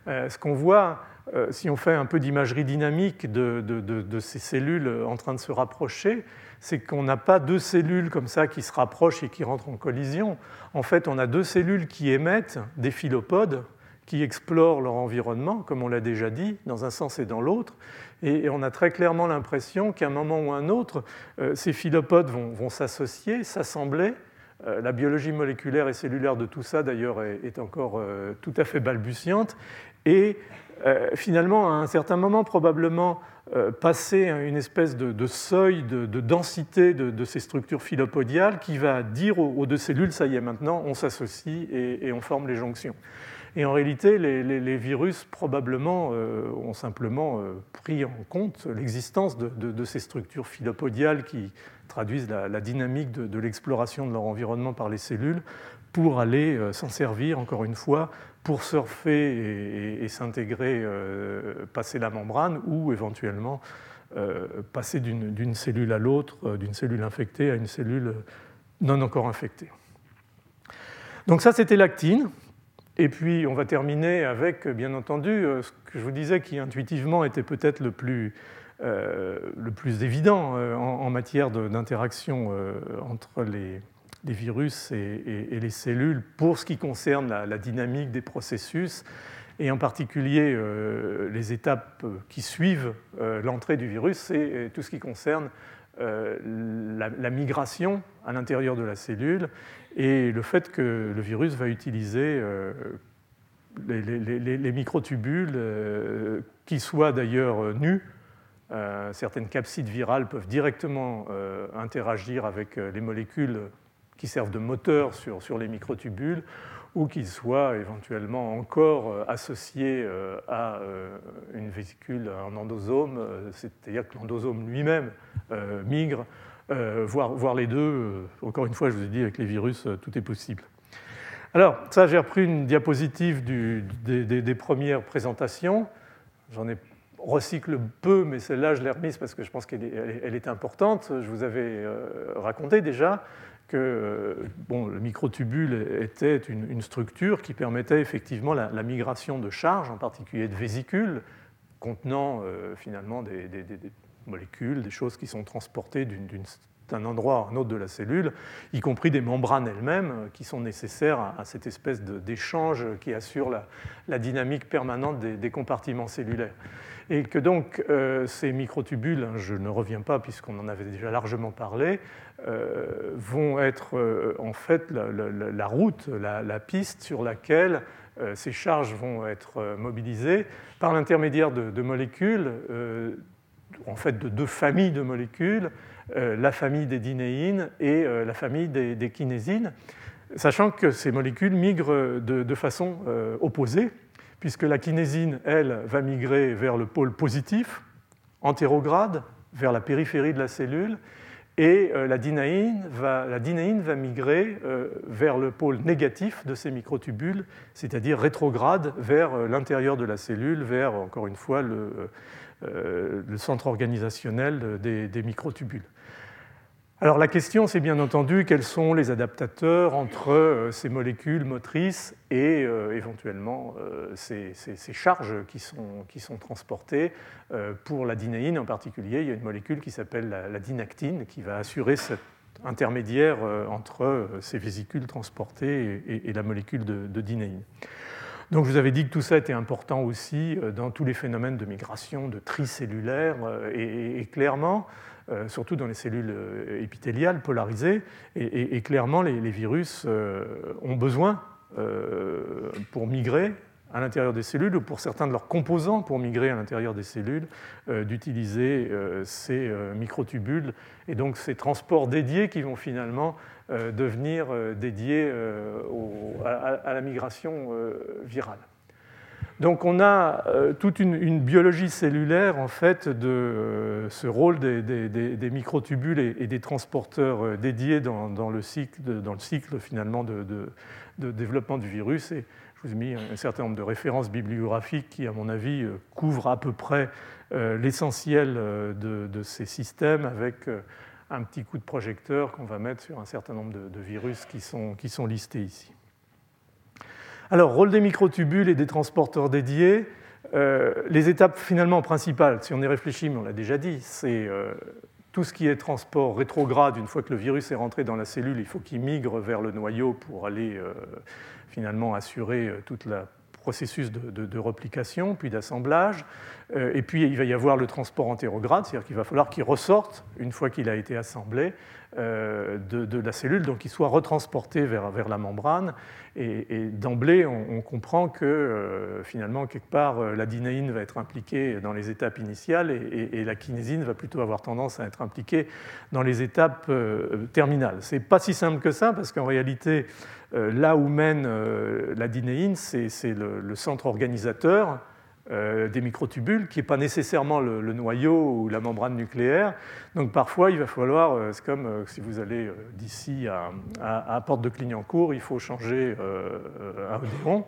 Ce qu'on voit, si on fait un peu d'imagerie dynamique de, ces cellules en train de se rapprocher, c'est qu'on n'a pas deux cellules comme ça qui se rapprochent et qui rentrent en collision. En fait, on a deux cellules qui émettent des philopodes qui explorent leur environnement, comme on l'a déjà dit, dans un sens et dans l'autre. Et on a très clairement l'impression qu'à un moment ou un autre, euh, ces philopodes vont, s'associer, s'assembler. Euh, la biologie moléculaire et cellulaire de tout ça, d'ailleurs, est, encore euh, tout à fait balbutiante. Et finalement, à un certain moment, probablement, passer une espèce de, seuil de, densité de, ces structures philopodiales qui va dire aux, deux cellules, ça y est, maintenant, on s'associe et, on forme les jonctions. Et en réalité, les, virus probablement euh, ont simplement euh, pris en compte l'existence de, ces structures philopodiales qui traduisent la, dynamique de, l'exploration de leur environnement par les cellules pour aller euh, s'en servir, encore une fois, pour surfer et, s'intégrer, passer la membrane ou éventuellement passer d'une cellule à l'autre, d'une cellule infectée à une cellule non encore infectée. Donc ça, c'était l'actine. Et puis, on va terminer avec, bien entendu, euh, ce que je vous disais qui intuitivement était peut-être le plus, euh, évident euh, en, matière d'interaction entre les, virus et, les cellules pour ce qui concerne la, dynamique des processus et en particulier les étapes qui suivent l'entrée du virus, c'est tout ce qui concerne la, la, migration à l'intérieur de la cellule et le fait que le virus va utiliser euh, les, microtubules, euh, qui soient d'ailleurs nus, euh, certaines capsides virales peuvent directement interagir avec les molécules qui servent de moteur sur, sur les microtubules, ou qu'ils soient éventuellement encore associés à une vésicule, un endosome, c'est-à-dire que l'endosome lui-même migre euh, voir, les deux. Euh, encore une fois, je vous ai dit, avec les virus, euh, tout est possible. Alors, ça, j'ai repris une diapositive des, premières présentations. J'en recycle peu, mais celle-là, je l'ai remise parce que je pense qu'elle est, importante. Je vous avais raconté déjà que bon, le microtubule était une, structure qui permettait effectivement la, migration de charges, en particulier de vésicules, contenant finalement des, molécules, des choses qui sont transportées d'un endroit à un autre de la cellule, y compris des membranes elles-mêmes euh, qui sont nécessaires à, cette espèce d'échange qui assure la, dynamique permanente des, compartiments cellulaires. Et que donc euh, ces microtubules, hein, je ne reviens pas puisqu'on en avait déjà largement parlé, euh, vont être en fait la, route, la, piste sur laquelle ces charges vont être mobilisées par l'intermédiaire de, de, molécules en fait de deux familles de molécules, euh, la famille des dinéines et euh, la famille des, kinésines, sachant que ces molécules migrent de, façon euh, opposée, puisque la kinésine, elle, va migrer vers le pôle positif, antérograde, vers la périphérie de la cellule, et la dinéine va, migrer vers le pôle négatif de ces microtubules, c'est-à-dire rétrograde vers l'intérieur de la cellule, vers, encore une fois, euh, le centre organisationnel des, microtubules. Alors la question, c'est bien entendu quels sont les adaptateurs entre euh, ces molécules motrices et euh, éventuellement ces, charges qui sont, qui sont transportées. pour la dinéine en particulier, il y a une molécule qui s'appelle la, dynactine qui va assurer cet intermédiaire entre ces vésicules transportées et, la molécule de, de. Donc je vous avais dit que tout ça était important aussi euh, dans tous les phénomènes de migration, de tri cellulaire, euh, et, clairement, euh, surtout dans les cellules épithéliales polarisées, et, clairement les, virus ont besoin, pour migrer à l'intérieur des cellules, ou pour certains de leurs composants pour migrer à l'intérieur des cellules, d'utiliser ces microtubules, et donc ces transports dédiés qui vont finalement euh, devenir euh, dédiés euh, à, la migration virale. Donc on a toute une, biologie cellulaire en fait de ce rôle des, microtubules et, des transporteurs dédiés dans, le cycle, dans le cycle finalement de, développement du virus. Et je vous ai mis un certain nombre de références bibliographiques qui, à mon avis, couvrent à peu près l'essentiel de, ces systèmes avec un petit coup de projecteur qu'on va mettre sur un certain nombre de, virus qui sont, listés ici. Alors, rôle des microtubules et des transporteurs dédiés. Euh, les étapes finalement principales, si on y réfléchit, mais on l'a déjà dit, c'est euh, tout ce qui est transport rétrograde. Une fois que le virus est rentré dans la cellule, il faut qu'il migre vers le noyau pour aller euh, finalement assurer toute la processus de, replication, puis d'assemblage. Et puis il va y avoir le transport entérograde, c'est-à-dire qu'il va falloir qu'il ressorte, une fois qu'il a été assemblé, euh, de, la cellule, donc il soit retransporté vers, vers la membrane. Et, d'emblée, on, comprend que euh, finalement, quelque part, euh, la dinéine va être impliquée dans les étapes initiales et, la kinésine va plutôt avoir tendance à être impliquée dans les étapes terminales. Ce n'est pas si simple que ça, parce qu'en réalité, là où mène la dinéine, c'est le centre organisateur euh, des microtubules, qui n'est pas nécessairement le, noyau ou la membrane nucléaire. Donc parfois, il va falloir, euh, c'est comme euh, si vous allez d'ici à, à, Porte de Clignancourt, il faut changer un odéon.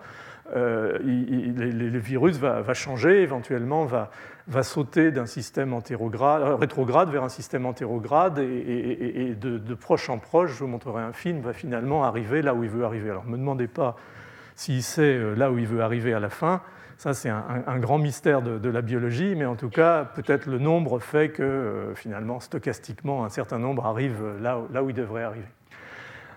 le virus va, changer, éventuellement va, va sauter d'un système rétrograde vers un système antérograde et, de, de, proche en proche, je vous montrerai un film, va finalement arriver là où il veut arriver. Alors ne me demandez pas s'il sait là où il veut arriver à la fin, ça, c'est un, grand mystère de, la biologie, mais en tout cas, peut-être le nombre fait que euh, finalement, stochastiquement, un certain nombre arrive là, là où il devrait arriver.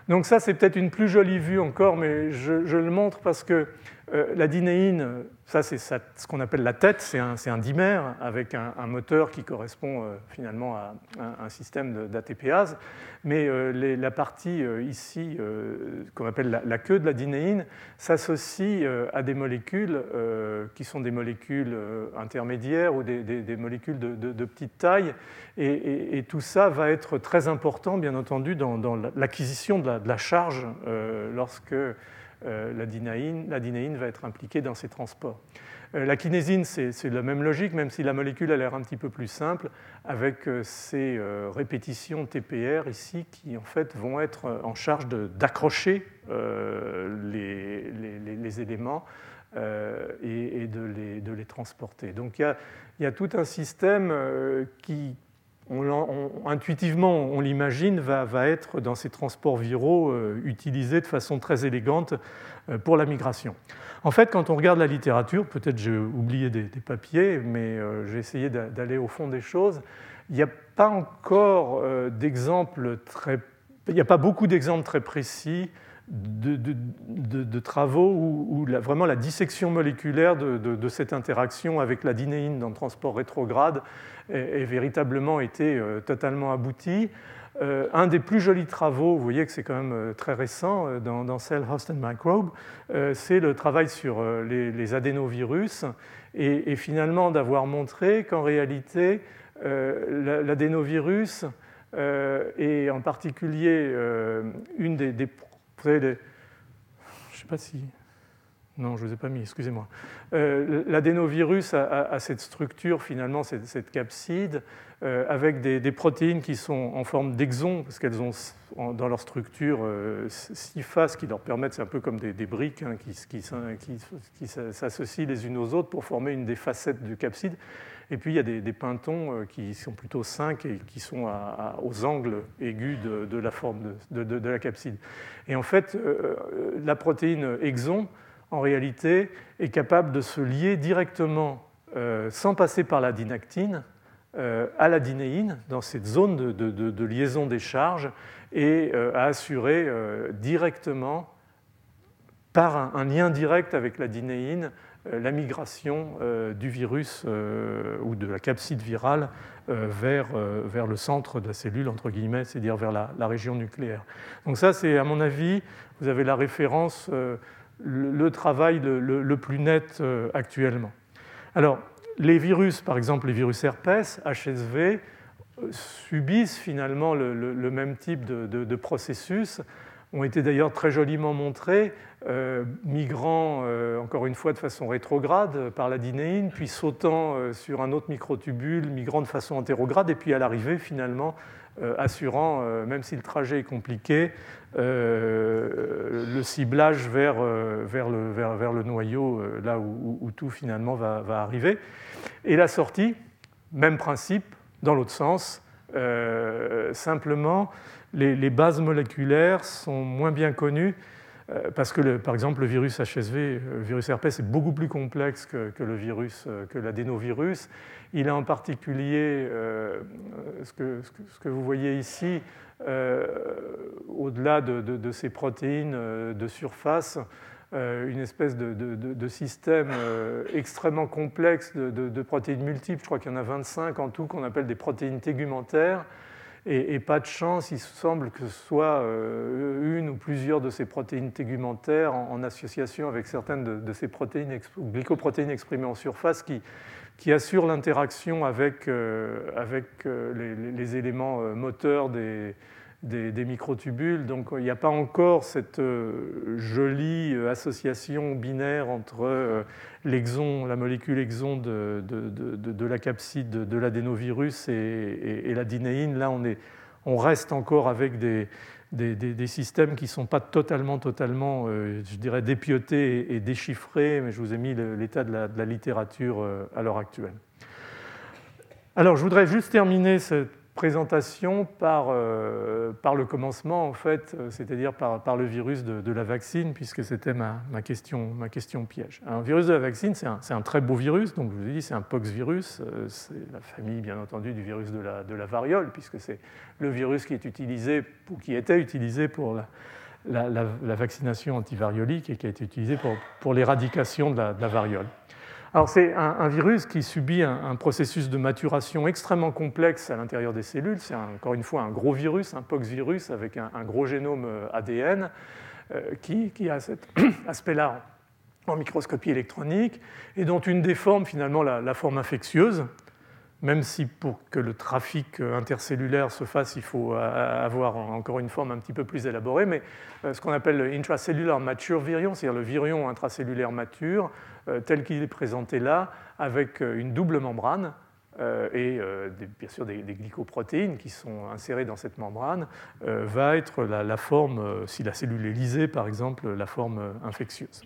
Donc ça, c'est peut-être une plus jolie vue encore, mais je le montre parce que euh, la dinéine, ça c'est ce qu'on appelle la tête, c'est un, dimère avec un, moteur qui correspond euh, finalement à un, système d'ATPase. Mais euh, la partie ici, qu'on appelle la, queue de la dinéine, s'associe à des molécules qui sont des molécules intermédiaires ou des, molécules de, petite taille. Et, tout ça va être très important, bien entendu, dans, dans l'acquisition de, la charge lorsque euh, la, dinéine, va être impliquée dans ces transports. Euh, la kinésine, c'est la même logique, même si la molécule a l'air un petit peu plus simple, avec euh, ces répétitions TPR ici qui en fait vont être en charge d'accrocher les, éléments et, de, les, transporter. Donc il y a, tout un système qui, intuitivement, on l'imagine, va, être dans ces transports viraux euh, utilisés de façon très élégante euh, pour la migration. En fait, quand on regarde la littérature, peut-être j'ai oublié des, papiers, mais euh, j'ai essayé d'aller au fond des choses, il n'y a pas encore d'exemples très... Il n'y a pas beaucoup d'exemples très précis de, travaux où, vraiment la dissection moléculaire de, cette interaction avec la dinéine dans le transport rétrograde ait, véritablement été euh, totalement aboutie. Euh, un des plus jolis travaux, vous voyez que c'est quand même euh, très récent dans, Cell Host and Microbe, c'est le travail sur les, adénovirus et, finalement d'avoir montré qu'en réalité l'adénovirus et en particulier une des, des vous savez, je ne sais pas si. Non, je ne vous ai pas mis, excusez-moi. Euh, L'adénovirus a, cette structure, finalement, cette, capside, euh, avec des, protéines qui sont en forme d'exon, parce qu'elles ont dans leur structure euh, six faces qui leur permettent, c'est un peu comme des, briques hein, qui, qui s'associent les unes aux autres pour former une des facettes du capside. Et puis il y a des, pintons euh, qui sont plutôt 5 et qui sont aux angles aigus de, la forme de, la capside. Et en fait, euh, euh, la protéine exon, en réalité, est capable de se lier directement, sans passer par la dynactine, à la dinéine, dans cette zone de, liaison des charges, et à assurer directement, par un, lien direct avec la dinéine, euh, la migration euh, du virus euh, ou de la capside virale vers, vers le centre de la cellule, entre guillemets, c'est-à-dire vers la, région nucléaire. Donc ça, c'est à mon avis, vous avez la référence, le, travail le, plus net actuellement. Alors, les virus, par exemple les virus herpès, HSV, subissent finalement le, même type de processus ont été d'ailleurs très joliment montrés, euh, migrant euh, encore une fois de façon rétrograde par la dinéine, puis sautant euh, sur un autre microtubule, migrant de façon antérograde, et puis à l'arrivée finalement assurant, même si le trajet est compliqué, le ciblage vers, vers, le, vers, le, noyau, là où, tout finalement va, va, arriver. Et la sortie, même principe, dans l'autre sens, simplement les, bases moléculaires sont moins bien connues euh, parce que, par exemple, le virus HSV, euh, le virus herpès, est beaucoup plus complexe que, le virus, euh, que l'adénovirus. Il a en particulier, ce, que, vous voyez ici, au-delà de, ces protéines de surface, une espèce de, système extrêmement complexe de, protéines multiples. Je crois qu'il y en a 25 en tout qu'on appelle des protéines tégumentaires Et, pas de chance, il semble que ce soit une ou plusieurs de ces protéines tégumentaires en, association avec certaines de, ces protéines, glycoprotéines exprimées en surface qui, assurent l'interaction avec, avec les, éléments moteurs des, des, microtubules. Donc il n'y a pas encore cette euh, jolie euh, association binaire entre euh, l'exon, la molécule exon de, la capside de, l'adénovirus et, la dinéine. Là, on, est, on reste encore avec des, des, systèmes qui ne sont pas totalement, totalement, je dirais, dépiotés et, déchiffrés, mais je vous ai mis l'état de, la, littérature à l'heure actuelle. Alors, je voudrais juste terminer cette présentation par, euh, par le commencement, en fait, euh, c'est-à-dire par, par, le virus de, la vaccine, puisque c'était ma, ma, question, ma question piège. Un virus de la vaccine, c'est un, un, très beau virus, donc je vous ai dit, c'est un poxvirus, euh, c'est la famille, bien entendu, du virus de la, de la variole, puisque c'est le virus qui est utilisé, ou qui était utilisé pour la, la, vaccination antivariolique et qui a été utilisé pour, pour l'éradication de, la, variole. Alors c'est un, virus qui subit un, processus de maturation extrêmement complexe à l'intérieur des cellules. C'est encore une fois un gros virus, un poxvirus avec un, gros génome euh, ADN euh, qui, a cet [clears throat] aspect-là en microscopie électronique et dont une des formes, finalement la, forme infectieuse, même si pour que le trafic euh, intercellulaire se fasse, il faut avoir encore une forme un petit peu plus élaborée, mais ce qu'on appelle le intracellular mature virion, c'est-à-dire le virion intracellulaire mature, euh, tel qu'il est présenté là, avec euh, une double membrane euh, et bien sûr des, glycoprotéines qui sont insérées dans cette membrane, va être la, forme, si la cellule est lysée par exemple, la forme infectieuse.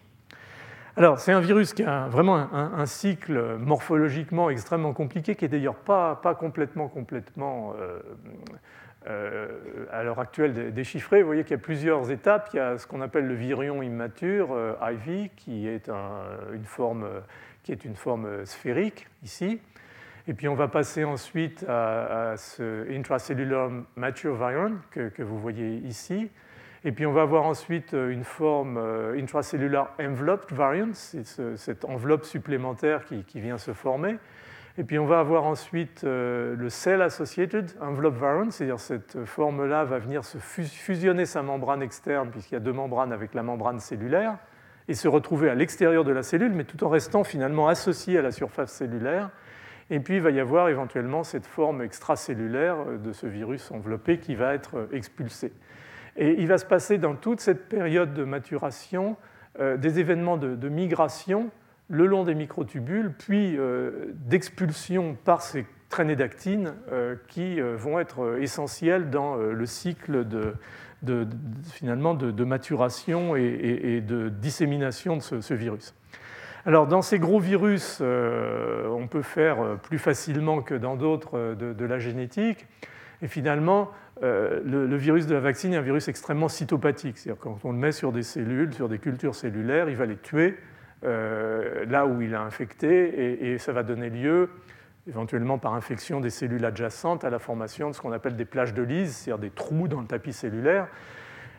Alors, c'est un virus qui a vraiment un, cycle morphologiquement extrêmement compliqué, qui est d'ailleurs pas, pas, complètement, complètement à l'heure actuelle déchiffré. Vous voyez qu'il y a plusieurs étapes. Il y a ce qu'on appelle le virion immature, euh, IV, qui est, une forme, qui est une forme sphérique, ici. Et puis on va passer ensuite à, ce intracellular mature virion que, que, vous voyez ici. Et puis on va avoir ensuite une forme euh, intracellular enveloped variant, c'est cette enveloppe supplémentaire qui, vient se former. Et puis on va avoir ensuite euh, le cell associated envelope variant, c'est-à-dire cette forme-là va venir se fusionner sa membrane externe, puisqu'il y a deux membranes avec la membrane cellulaire, et se retrouver à l'extérieur de la cellule, mais tout en restant finalement associé à la surface cellulaire. Et puis il va y avoir éventuellement cette forme extracellulaire euh, de ce virus enveloppé qui va être euh, expulsé. Et il va se passer dans toute cette période de maturation des événements de migration le long des microtubules, puis euh, d'expulsion par ces traînées d'actine euh, qui euh, vont être essentielles dans le cycle de, finalement de, maturation et, de dissémination de ce, virus. Alors dans ces gros virus, on peut faire plus facilement que dans d'autres de, la génétique. Et finalement, le, le, virus de la vaccine est un virus extrêmement cytopathique. C'est-à-dire quand on le met sur des cellules, sur des cultures cellulaires, il va les tuer euh, là où il a infecté, et, ça va donner lieu, éventuellement par infection des cellules adjacentes, à la formation de ce qu'on appelle des plages de lyse, c'est-à-dire des trous dans le tapis cellulaire.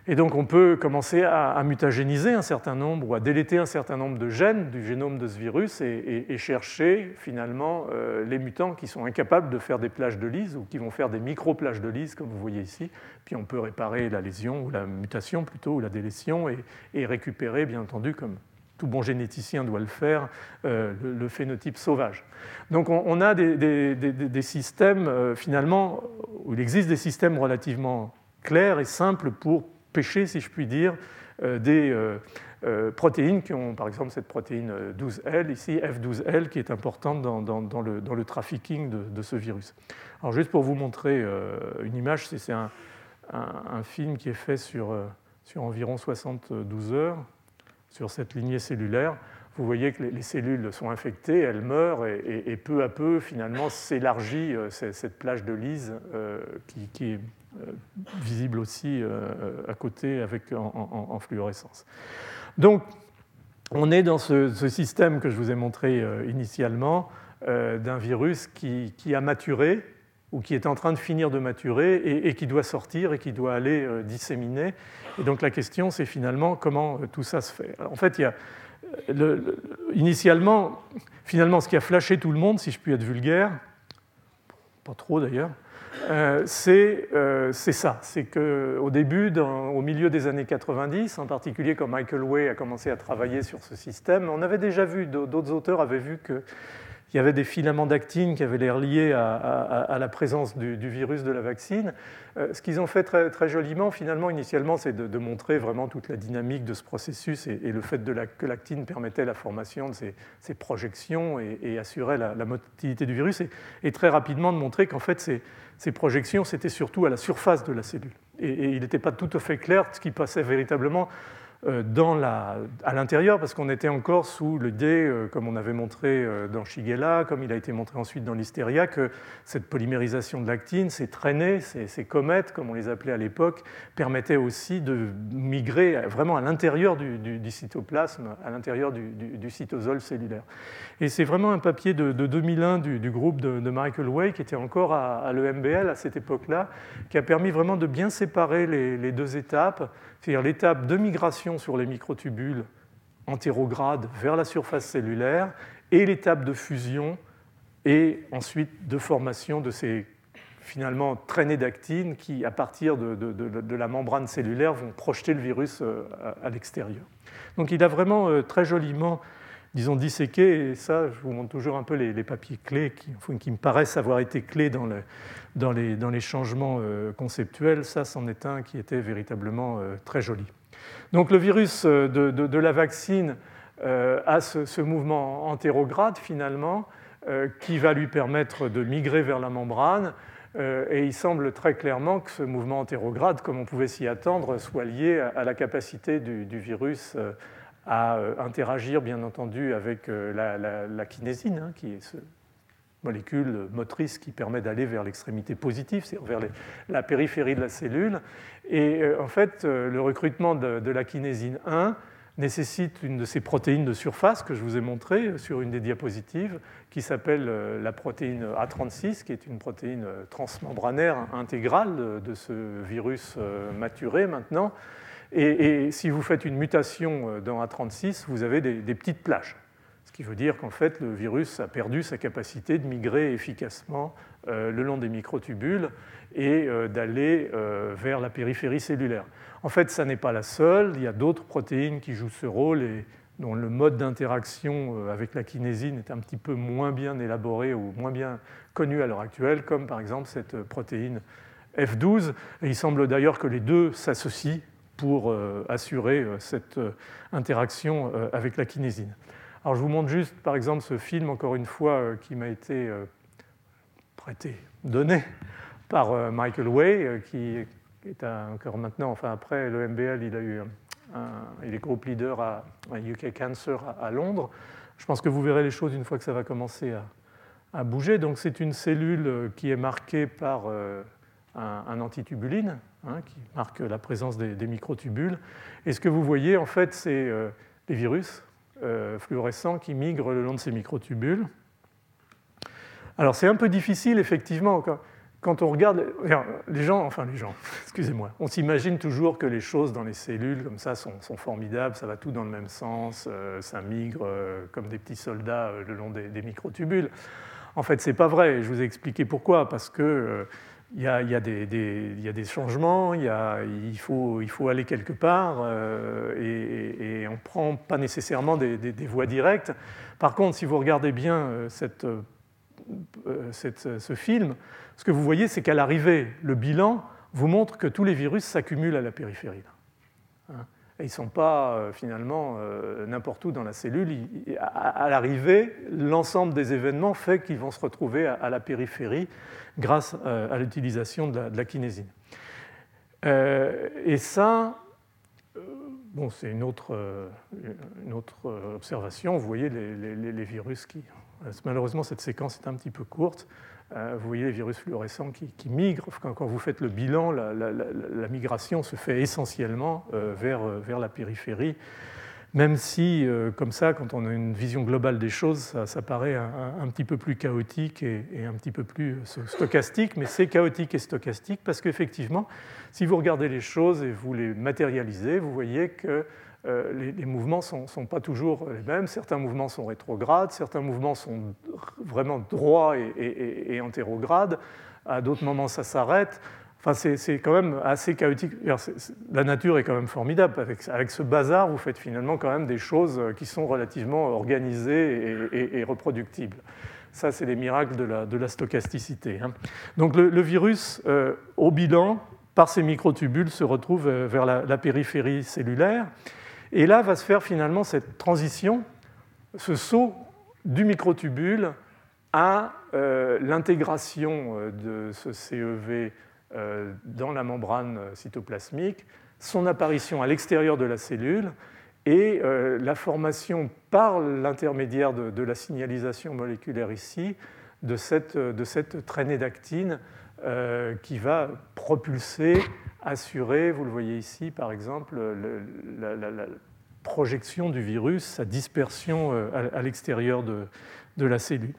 Et donc on peut commencer à, mutagéniser un certain nombre ou à déléter un certain nombre de gènes du génome de ce virus et, chercher finalement euh, les mutants qui sont incapables de faire des plages de lyse ou qui vont faire des micro-plages de lyse comme vous voyez ici. Puis on peut réparer la lésion ou la mutation plutôt ou la délétion et récupérer bien entendu comme tout bon généticien doit le faire, euh, le, phénotype sauvage. Donc on, a des, systèmes, euh, finalement, où il existe des systèmes relativement clairs et simples pour pêcher, si je puis dire, euh, des protéines qui ont, par exemple, cette protéine 12L, ici, F12L, qui est importante dans, le, dans trafficking de, ce virus. Alors juste pour vous montrer une image, c'est un, film qui est fait sur, environ 72 heures sur cette lignée cellulaire, vous voyez que les cellules sont infectées, elles meurent, et, peu à peu, finalement, s'élargit euh, cette plage de euh, qui, euh, visible aussi à côté avec, en, fluorescence. Donc, on est dans ce, système que je vous ai montré initialement d'un virus qui, a maturé ou qui est en train de finir de maturer et, qui doit sortir et qui doit aller disséminer. Et donc la question, c'est finalement comment tout ça se fait. en fait, il y a initialement, finalement, ce qui a flashé tout le monde, si je puis être vulgaire, pas trop d'ailleurs, euh, euh, c'est ça. C'est qu'au début, au milieu des années 90, en particulier quand Michael Way a commencé à travailler sur ce système, on avait déjà vu, d'autres auteurs avaient vu que il y avait des filaments d'actine qui avaient l'air liés à, la présence du, virus de la vaccine. Euh, ce qu'ils ont fait très, joliment, finalement, initialement, c'est de, montrer vraiment toute la dynamique de ce processus et, le fait que l'actine permettait la formation de ces, projections et, assurait la, motilité du virus, et, très rapidement de montrer qu'en fait, ces, ces projections, c'était surtout à la surface de la cellule. Et, il n'était pas tout à fait clair ce qui passait véritablement dans la, à l'intérieur, parce qu'on était encore sous le dé, euh, comme on avait montré euh, dans Shigella, comme il a été montré ensuite dans l'hystéria, que cette polymérisation de l'actine, ces traînées, ces, comètes, comme on les appelait à l'époque, permettaient aussi de migrer vraiment à l'intérieur du, cytoplasme, à l'intérieur du, cytosol cellulaire. Et c'est vraiment un papier de, 2001 du, groupe de, Michael Way, qui était encore à, l'EMBL à cette époque-là, qui a permis vraiment de bien séparer les deux étapes c'est-à-dire l'étape de migration sur les microtubules entérogrades vers la surface cellulaire et l'étape de fusion et ensuite de formation de ces finalement traînées d'actine qui, à partir de, la membrane cellulaire, vont projeter le virus euh, à, l'extérieur. Donc il a vraiment euh, très joliment, disons, disséqué, et ça, je vous montre toujours un peu les, papiers clés qui, me paraissent avoir été clés dans, le, dans les, changements euh, conceptuels, ça, c'en est un qui était véritablement euh, très joli. Donc le virus euh, de, de, la vaccine a ce, mouvement antérograde finalement, qui va lui permettre de migrer vers la membrane. et il semble très clairement que ce mouvement antérograde, comme on pouvait s'y attendre, soit lié à, la capacité du, virus à interagir, bien entendu, avec la, la, kinésine, hein, qui est ce, molécule motrice qui permet d'aller vers l'extrémité positive, c'est-à-dire vers la périphérie de la cellule. Et euh, en fait, euh, le recrutement de, la kinésine 1 nécessite une de ces protéines de surface que je vous ai montré euh, sur une des diapositives, qui s'appelle la protéine A36, qui est une protéine transmembranaire intégrale de ce virus maturé maintenant. Et, si vous faites une mutation dans A36, vous avez des petites plages qui veut dire qu'en fait le virus a perdu sa capacité de migrer efficacement euh, le long des microtubules et euh, d'aller euh, vers la périphérie cellulaire. En fait, ça n'est pas la seule, il y a d'autres protéines qui jouent ce rôle et dont le mode d'interaction avec la kinésine est un petit peu moins bien élaboré ou moins bien connu à l'heure actuelle, comme par exemple cette protéine F12. Et il semble d'ailleurs que les deux s'associent pour assurer cette interaction avec la kinésine. Alors je vous montre juste par exemple ce film, encore une fois, euh, qui m'a été euh, prêté, donné par euh, Michael Way, qui est encore maintenant, enfin après le MBL, il, a eu il est groupe leader à, UK Cancer à, Londres. Je pense que vous verrez les choses une fois que ça va commencer à, bouger. Donc c'est une cellule qui est marquée par un, antitubuline, hein, qui marque la présence des, des, microtubules. Et ce que vous voyez, en fait, c'est les virus euh, fluorescents qui migrent le long de ces microtubules. Alors c'est un peu difficile, effectivement, quand on regarde les gens, enfin les gens, [laughs] excusez-moi, on s'imagine toujours que les choses dans les cellules comme ça sont, formidables, ça va tout dans le même sens, euh, ça migre euh, comme des petits soldats le long des, des microtubules. En fait, c'est pas vrai. Je vous ai expliqué pourquoi. Parce que il y, a, des, changements, il, faut, aller quelque part euh, et, on ne prend pas nécessairement des, voies directes. Par contre, si vous regardez bien euh, euh, ce film, ce que vous voyez, c'est qu'à l'arrivée, le bilan vous montre que tous les virus s'accumulent à la périphérie. Ils ne sont pas finalement n'importe où dans la cellule. à, l'arrivée, l'ensemble des événements fait qu'ils vont se retrouver à la périphérie grâce euh, à l'utilisation de, la kinésine. Euh, et ça, euh, bon, c'est une autre observation. Vous voyez les, virus qui. Malheureusement, cette séquence est un petit peu courte. Vous voyez les virus fluorescents qui, migrent. Quand vous faites le bilan, la, migration se fait essentiellement vers, vers la périphérie même si, euh, comme ça, quand on a une vision globale des choses, ça, paraît un, petit peu plus chaotique et, un petit peu plus euh, stochastique, mais c'est chaotique et stochastique parce qu'effectivement, si vous regardez les choses et vous les matérialisez, vous voyez que euh, les, mouvements ne sont, pas toujours les mêmes. Certains mouvements sont rétrogrades, certains mouvements sont vraiment droits et, et, antérogrades. à d'autres moments ça s'arrête. Enfin, c'est quand même assez chaotique. La nature est quand même formidable. Avec, ce bazar, vous faites finalement quand même des choses qui sont relativement organisées et, reproductibles. Ça, c'est les miracles de la, stochasticité. Hein. Donc le, virus, euh, au bilan, par ces microtubules, se retrouve euh, vers la, périphérie cellulaire. Et là va se faire finalement cette transition, ce saut du microtubule à euh, l'intégration de ce CEV euh, dans la membrane cytoplasmique, son apparition à l'extérieur de la cellule et euh, la formation par l'intermédiaire de, la signalisation moléculaire ici de cette, de cette traînée d'actine euh, qui va propulser, assurer, vous le voyez ici par exemple, la, projection du virus, sa dispersion à, l'extérieur de, de, la cellule.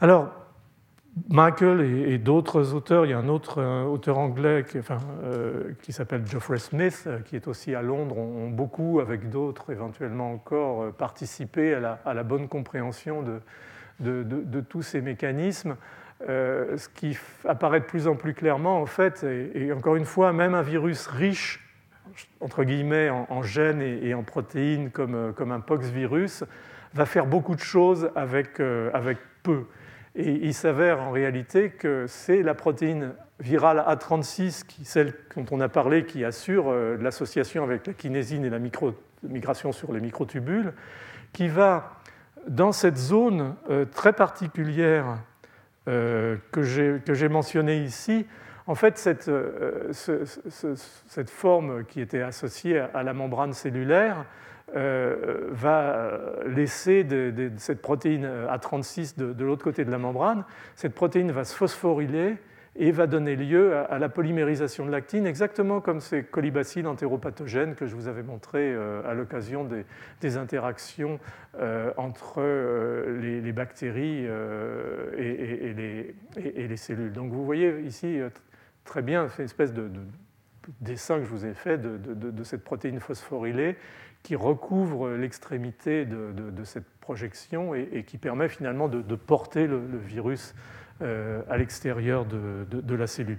Alors, Michael et, d'autres auteurs, il y a un autre auteur anglais qui, enfin, euh, qui s'appelle Geoffrey Smith, euh, qui est aussi à Londres, ont, beaucoup, avec d'autres éventuellement encore, euh, participé à la, bonne compréhension de, de, tous ces mécanismes. Ce qui apparaît de plus en plus clairement, en fait, et, encore une fois, même un virus riche, entre guillemets, en, gènes et, en protéines, comme, comme un pox-virus, va faire beaucoup de choses avec, avec peu. Et il s'avère en réalité que c'est la protéine virale A36, qui, celle dont on a parlé, qui assure euh, l'association avec la kinésine et la migration sur les microtubules, qui va, dans cette zone euh, très particulière euh, que j'ai mentionnée ici, en fait, cette, cette, forme qui était associée à la membrane cellulaire euh, va laisser cette protéine A36 de, l'autre côté de la membrane. Cette protéine va se phosphoryler et va donner lieu à, la polymérisation de l'actine, exactement comme ces colibacilles entéropathogènes que je vous avais montré euh, à l'occasion des, interactions euh, entre les, bactéries et, les, cellules. Donc vous voyez ici très bien, c'est une espèce de, dessin que je vous ai fait de, cette protéine phosphorylée qui recouvre l'extrémité de, cette projection et, qui permet finalement de, porter le, virus euh, à l'extérieur de, la cellule.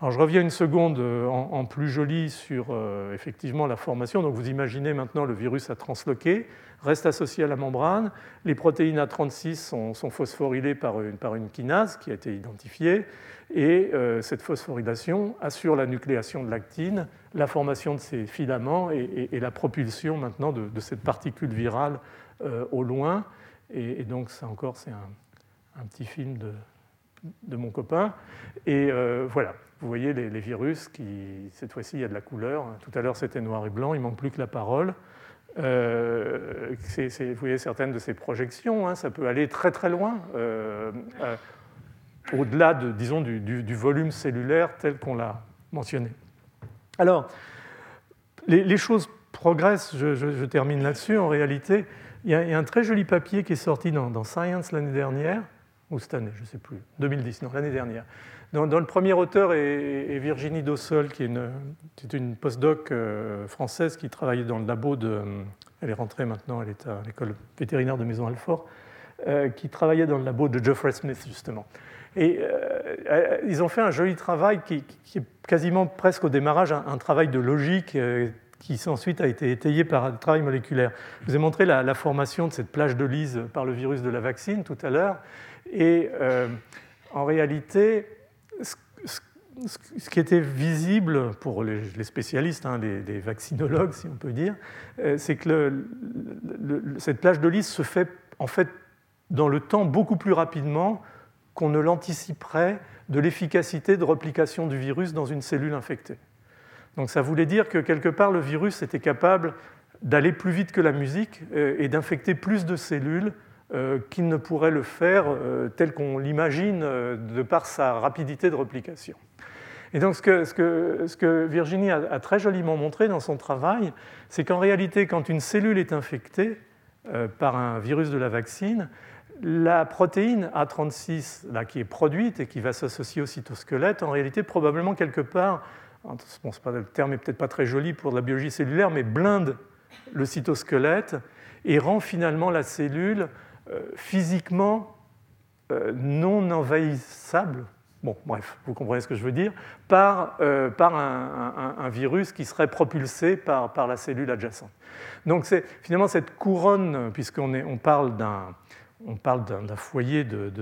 Alors je reviens une seconde euh, en, plus joli sur euh, effectivement la formation. Donc vous imaginez maintenant le virus a transloqué, reste associé à la membrane. Les protéines A36 sont, sont phosphorylées par une, kinase qui a été identifiée. Et cette phosphorylation assure la nucléation de l'actine la formation de ces filaments et, la propulsion maintenant de, cette particule virale euh, au loin. Et, donc, ça encore, c'est un, petit film de, mon copain. Et euh, voilà, vous voyez les, virus qui, cette fois-ci, il y a de la couleur. Tout à l'heure, c'était noir et blanc, il manque plus que la parole. Euh, vous voyez certaines de ces projections, hein, ça peut aller très très loin, au-delà de, disons, du volume cellulaire tel qu'on l'a mentionné. Alors, les, choses progressent, je, termine là-dessus. En réalité, il y, a, un très joli papier qui est sorti dans, Science l'année dernière, ou cette année, je ne sais plus, 2010, non, l'année dernière. Dans, le premier auteur est, Virginie Dossol, qui est une, postdoc euh, française qui travaillait dans le labo de. Elle est rentrée maintenant, elle est à l'école vétérinaire de Maison Alfort, euh, qui travaillait dans le labo de Geoffrey Smith, justement. Et euh, ils ont fait un joli travail qui, est quasiment presque au démarrage un, travail de logique qui ensuite a été étayé par un travail moléculaire. Je vous ai montré la, formation de cette plage de lise par le virus de la vaccine tout à l'heure. Et en réalité, ce, qui était visible pour les, spécialistes, hein, les, vaccinologues, si on peut dire, c'est que cette plage de lise se fait en fait dans le temps beaucoup plus rapidement qu'on ne l'anticiperait de l'efficacité de replication du virus dans une cellule infectée. Donc ça voulait dire que quelque part le virus était capable d'aller plus vite que la musique euh, et d'infecter plus de cellules euh, qu'il ne pourrait le faire euh, tel qu'on l'imagine de par sa rapidité de replication. Et donc ce que, Virginie a, très joliment montré dans son travail, c'est qu'en réalité, quand une cellule est infectée par un virus de la vaccine, la protéine A36 là, qui est produite et qui va s'associer au cytosquelette, en réalité, probablement quelque part, le terme n'est peut-être pas très joli pour la biologie cellulaire, mais blinde le cytosquelette et rend finalement la cellule euh, physiquement euh, non envahissable, bon, bref, vous comprenez ce que je veux dire, par, par un, virus qui serait propulsé par, par la cellule adjacente. Donc c'est finalement cette couronne, puisqu'on on parle d'un foyer de,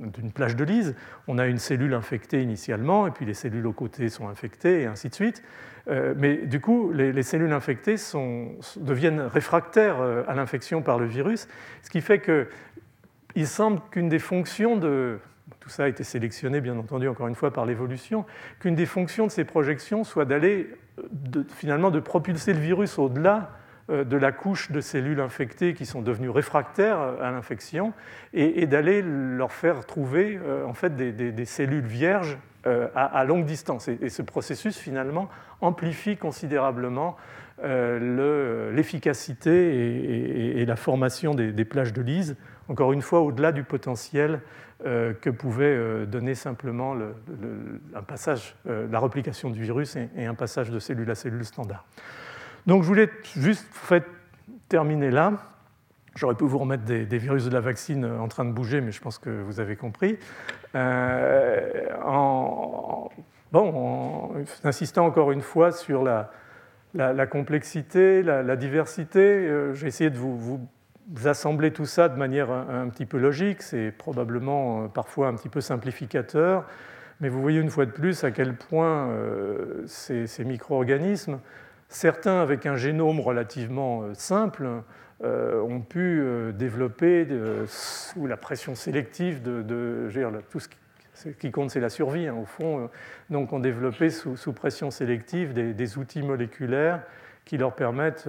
d'une plage de Lise, on a une cellule infectée initialement, et puis les cellules aux côtés sont infectées, et ainsi de suite. Euh, mais du coup, les, cellules infectées deviennent réfractaires euh, à l'infection par le virus, ce qui fait qu'il semble qu'une des fonctions de... Tout ça a été sélectionné, bien entendu, encore une fois, par l'évolution, qu'une des fonctions de ces projections soit d'aller, finalement, de propulser le virus au-delà de la couche de cellules infectées qui sont devenues réfractaires à l'infection et, d'aller leur faire trouver euh, en fait des, cellules vierges euh, à, longue distance. Et, ce processus finalement amplifie considérablement l'efficacité et, la formation des, plages de lise, encore une fois au-delà du potentiel que pouvait donner simplement un passage, la replication du virus et, un passage de cellule à cellule standard. Donc je voulais juste terminer là. J'aurais pu vous remettre des, virus de la vaccine en train de bouger, mais je pense que vous avez compris. Euh, en, bon, insistant encore une fois sur la, complexité, la, diversité, euh, j'ai essayé de vous, assembler tout ça de manière un, petit peu logique. C'est probablement euh, parfois un petit peu simplificateur, mais vous voyez une fois de plus à quel point ces micro-organismes Certains, avec un génome relativement euh, simple, euh, ont pu euh, développer sous la pression sélective de, tout ce qui, compte, c'est la survie, hein, au fond. Donc, ont développé sous, pression sélective des, outils moléculaires qui leur permettent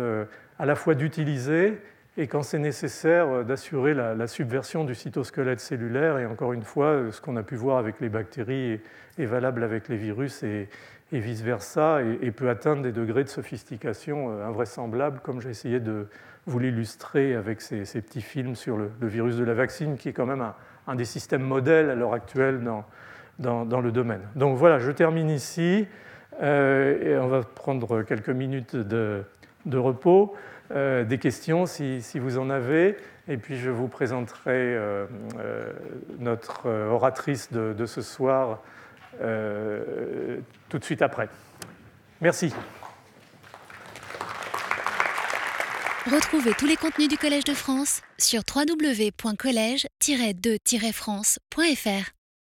à la fois d'utiliser et, quand c'est nécessaire, d'assurer la, subversion du cytosquelette cellulaire. Et encore une fois, ce qu'on a pu voir avec les bactéries est, valable avec les virus et, et vice-versa, et, peut atteindre des degrés de sophistication euh, invraisemblables, comme j'ai essayé de vous l'illustrer avec ces, petits films sur le, virus de la vaccine, qui est quand même un, des systèmes modèles à l'heure actuelle dans, dans, le domaine. Donc voilà, je termine ici, euh, et on va prendre quelques minutes de, de repos, euh, des questions si, si, vous en avez, et puis je vous présenterai notre oratrice de, de ce soir. Euh, tout de suite après. Merci. Retrouvez tous les contenus du Collège de France sur www.colège-2-france.fr.